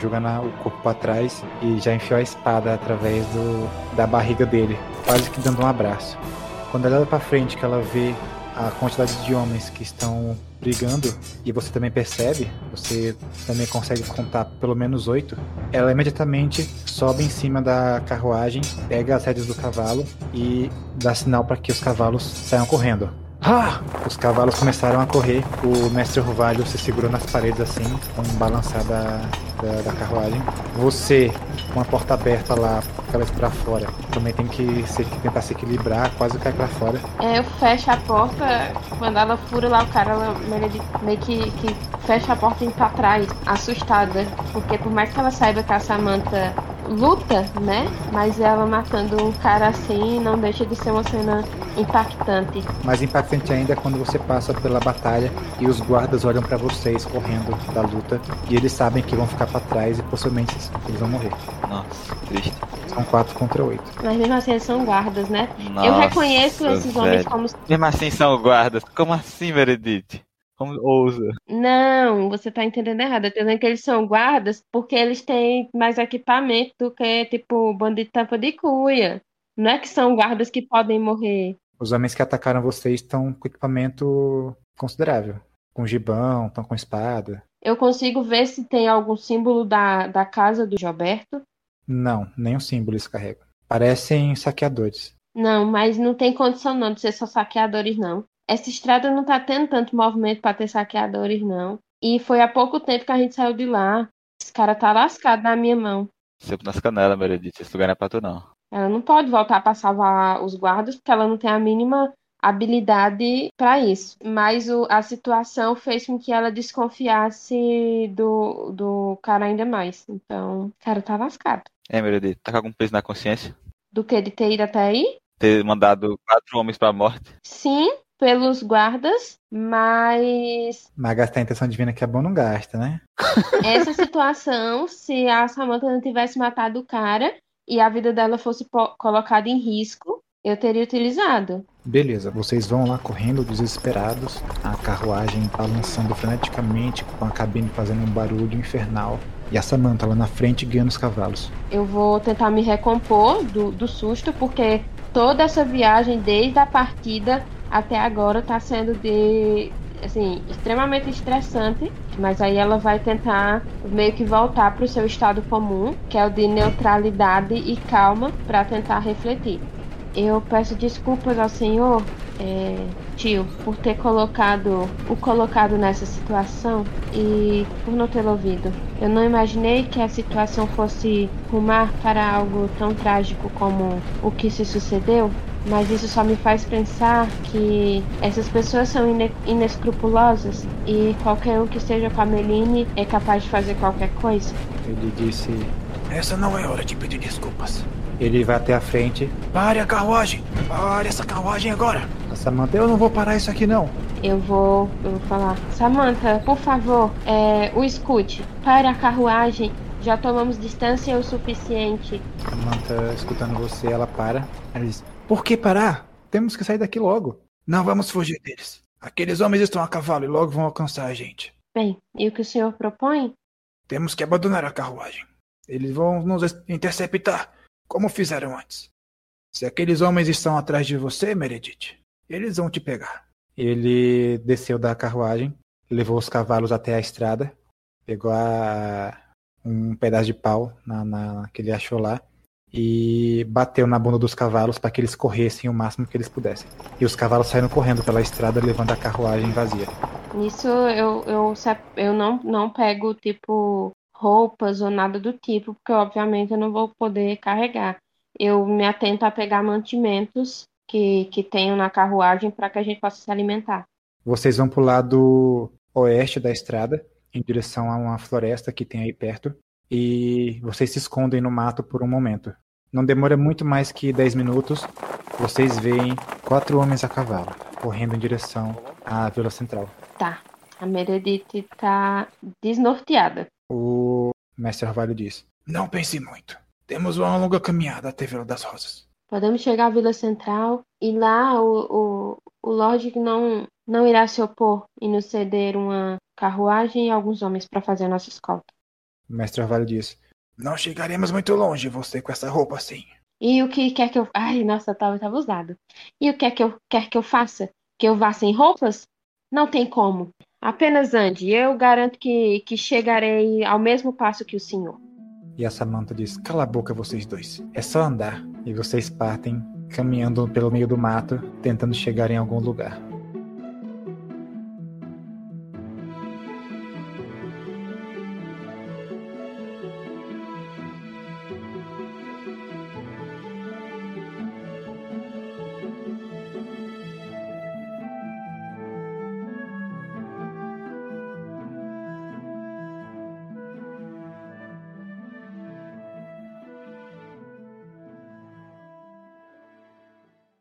jogando o corpo pra trás e já enfiou a espada através do, da barriga dele, quase que dando um abraço. Quando ela olha pra frente, que ela vê a quantidade de homens que estão brigando, e você também percebe, você também consegue contar pelo menos oito, ela imediatamente sobe em cima da carruagem, pega as rédeas do cavalo e dá sinal para que os cavalos saiam correndo. Ah! Os cavalos começaram a correr, o mestre Orvalho se segurou nas paredes assim, com balançar da, da, carruagem. Você, com a porta aberta lá, cabeça pra fora, também tem que se, tentar se equilibrar, quase cai pra fora. É, eu fecho a porta, quando ela fura lá o cara, ela meio que, que fecha a porta e pra trás, assustada. Porque por mais que ela saiba que a Samantha luta, né? Mas ela matando um cara assim não deixa de ser uma cena impactante. Mais impactante ainda é quando você passa pela batalha e os guardas olham para vocês correndo da luta e eles sabem que vão ficar para trás e possivelmente eles vão morrer. Nossa, triste. São quatro contra oito. Mas mesmo assim eles são guardas, né? Nossa, Eu reconheço esses velho. homens como Mesmo assim são guardas. Como assim, Meredith? Como ousa? Não, você tá entendendo errado. Eu tô dizendo que eles são guardas porque eles têm mais equipamento do que, tipo, bandido de tampa de cuia. Não é que são guardas que podem morrer. Os homens que atacaram vocês estão com equipamento considerável. Com gibão, estão com espada. Eu consigo ver se tem algum símbolo da, da casa do Gilberto. Não, nenhum símbolo eles carregam. Parecem saqueadores. Não, mas não tem condição não de ser só saqueadores, não. Essa estrada não tá tendo tanto movimento para ter saqueadores, não. E foi há pouco tempo que a gente saiu de lá. Esse cara tá lascado na minha mão. Sempre nas canelas, Meredith. Esse lugar não é pra tu, não. Ela não pode voltar para salvar os guardas porque ela não tem a mínima habilidade para isso. Mas o, a situação fez com que ela desconfiasse do, do cara ainda mais. Então, o cara tá lascado. É, Meredith. Tá com algum peso na consciência? Do que de ter ido até aí? Ter mandado quatro homens pra morte? Sim, pelos guardas, mas Mas gastar a intenção divina que é bom não gasta, né? essa situação, se a Samantha não tivesse matado o cara e a vida dela fosse colocada em risco, eu teria utilizado. Beleza, vocês vão lá correndo desesperados, a carruagem balançando freneticamente, com a cabine fazendo um barulho infernal. E a Samantha lá na frente guiando os cavalos. Eu vou tentar me recompor do, do susto, porque toda essa viagem, desde a partida até agora, tá sendo de. Assim, extremamente estressante, mas aí ela vai tentar meio que voltar para o seu estado comum, que é o de neutralidade e calma, para tentar refletir. Eu peço desculpas ao senhor, é, tio, por ter colocado o colocado nessa situação e por não tê-lo ouvido. Eu não imaginei que a situação fosse rumar para algo tão trágico como o que se sucedeu, mas isso só me faz pensar que essas pessoas são ine- inescrupulosas e qualquer um que esteja com a Meline é capaz de fazer qualquer coisa. Ele disse. Essa não é hora de pedir desculpas. Ele vai até a frente. Pare a carruagem! Pare essa carruagem agora! A Samantha, eu não vou parar isso aqui não. Eu vou, eu vou falar, Samantha, por favor, é, o escute. Pare a carruagem. Já tomamos distância o suficiente. Samantha, escutando você, ela para. Ela diz: Por que parar? Temos que sair daqui logo. Não vamos fugir deles. Aqueles homens estão a cavalo e logo vão alcançar a gente. Bem, e o que o senhor propõe? Temos que abandonar a carruagem. Eles vão nos interceptar, como fizeram antes. Se aqueles homens estão atrás de você, Meredith, eles vão te pegar. Ele desceu da carruagem, levou os cavalos até a estrada, pegou a- um pedaço de pau na, na- que ele achou lá e bateu na bunda dos cavalos para que eles corressem o máximo que eles pudessem. E os cavalos saíram correndo pela estrada, levando a carruagem vazia. Nisso eu, eu, eu não, não pego, tipo, roupas ou nada do tipo, porque obviamente eu não vou poder carregar. Eu me atento a pegar mantimentos que, que tenho na carruagem para que a gente possa se alimentar. Vocês vão pro lado oeste da estrada, em direção a uma floresta que tem aí perto, e vocês se escondem no mato por um momento. Não demora muito mais que 10 minutos, vocês veem quatro homens a cavalo, correndo em direção à Vila Central. Tá. A Meredith tá desnorteada. O mestre Orvalho diz: Não pense muito. Temos uma longa caminhada até Vila das Rosas. Podemos chegar à Vila Central e lá o, o, o Lorde não, não irá se opor e nos ceder uma carruagem e alguns homens para fazer a nossa escolta. O mestre Orvalho diz: Não chegaremos muito longe, você com essa roupa assim. E o que quer que eu. Ai, nossa, tava, tava usado. E o que é que eu quer que eu faça? Que eu vá sem roupas? Não tem como. Apenas ande. Eu garanto que, que chegarei ao mesmo passo que o senhor. E a Samantha diz: Cala a boca, vocês dois. É só andar. E vocês partem, caminhando pelo meio do mato, tentando chegar em algum lugar.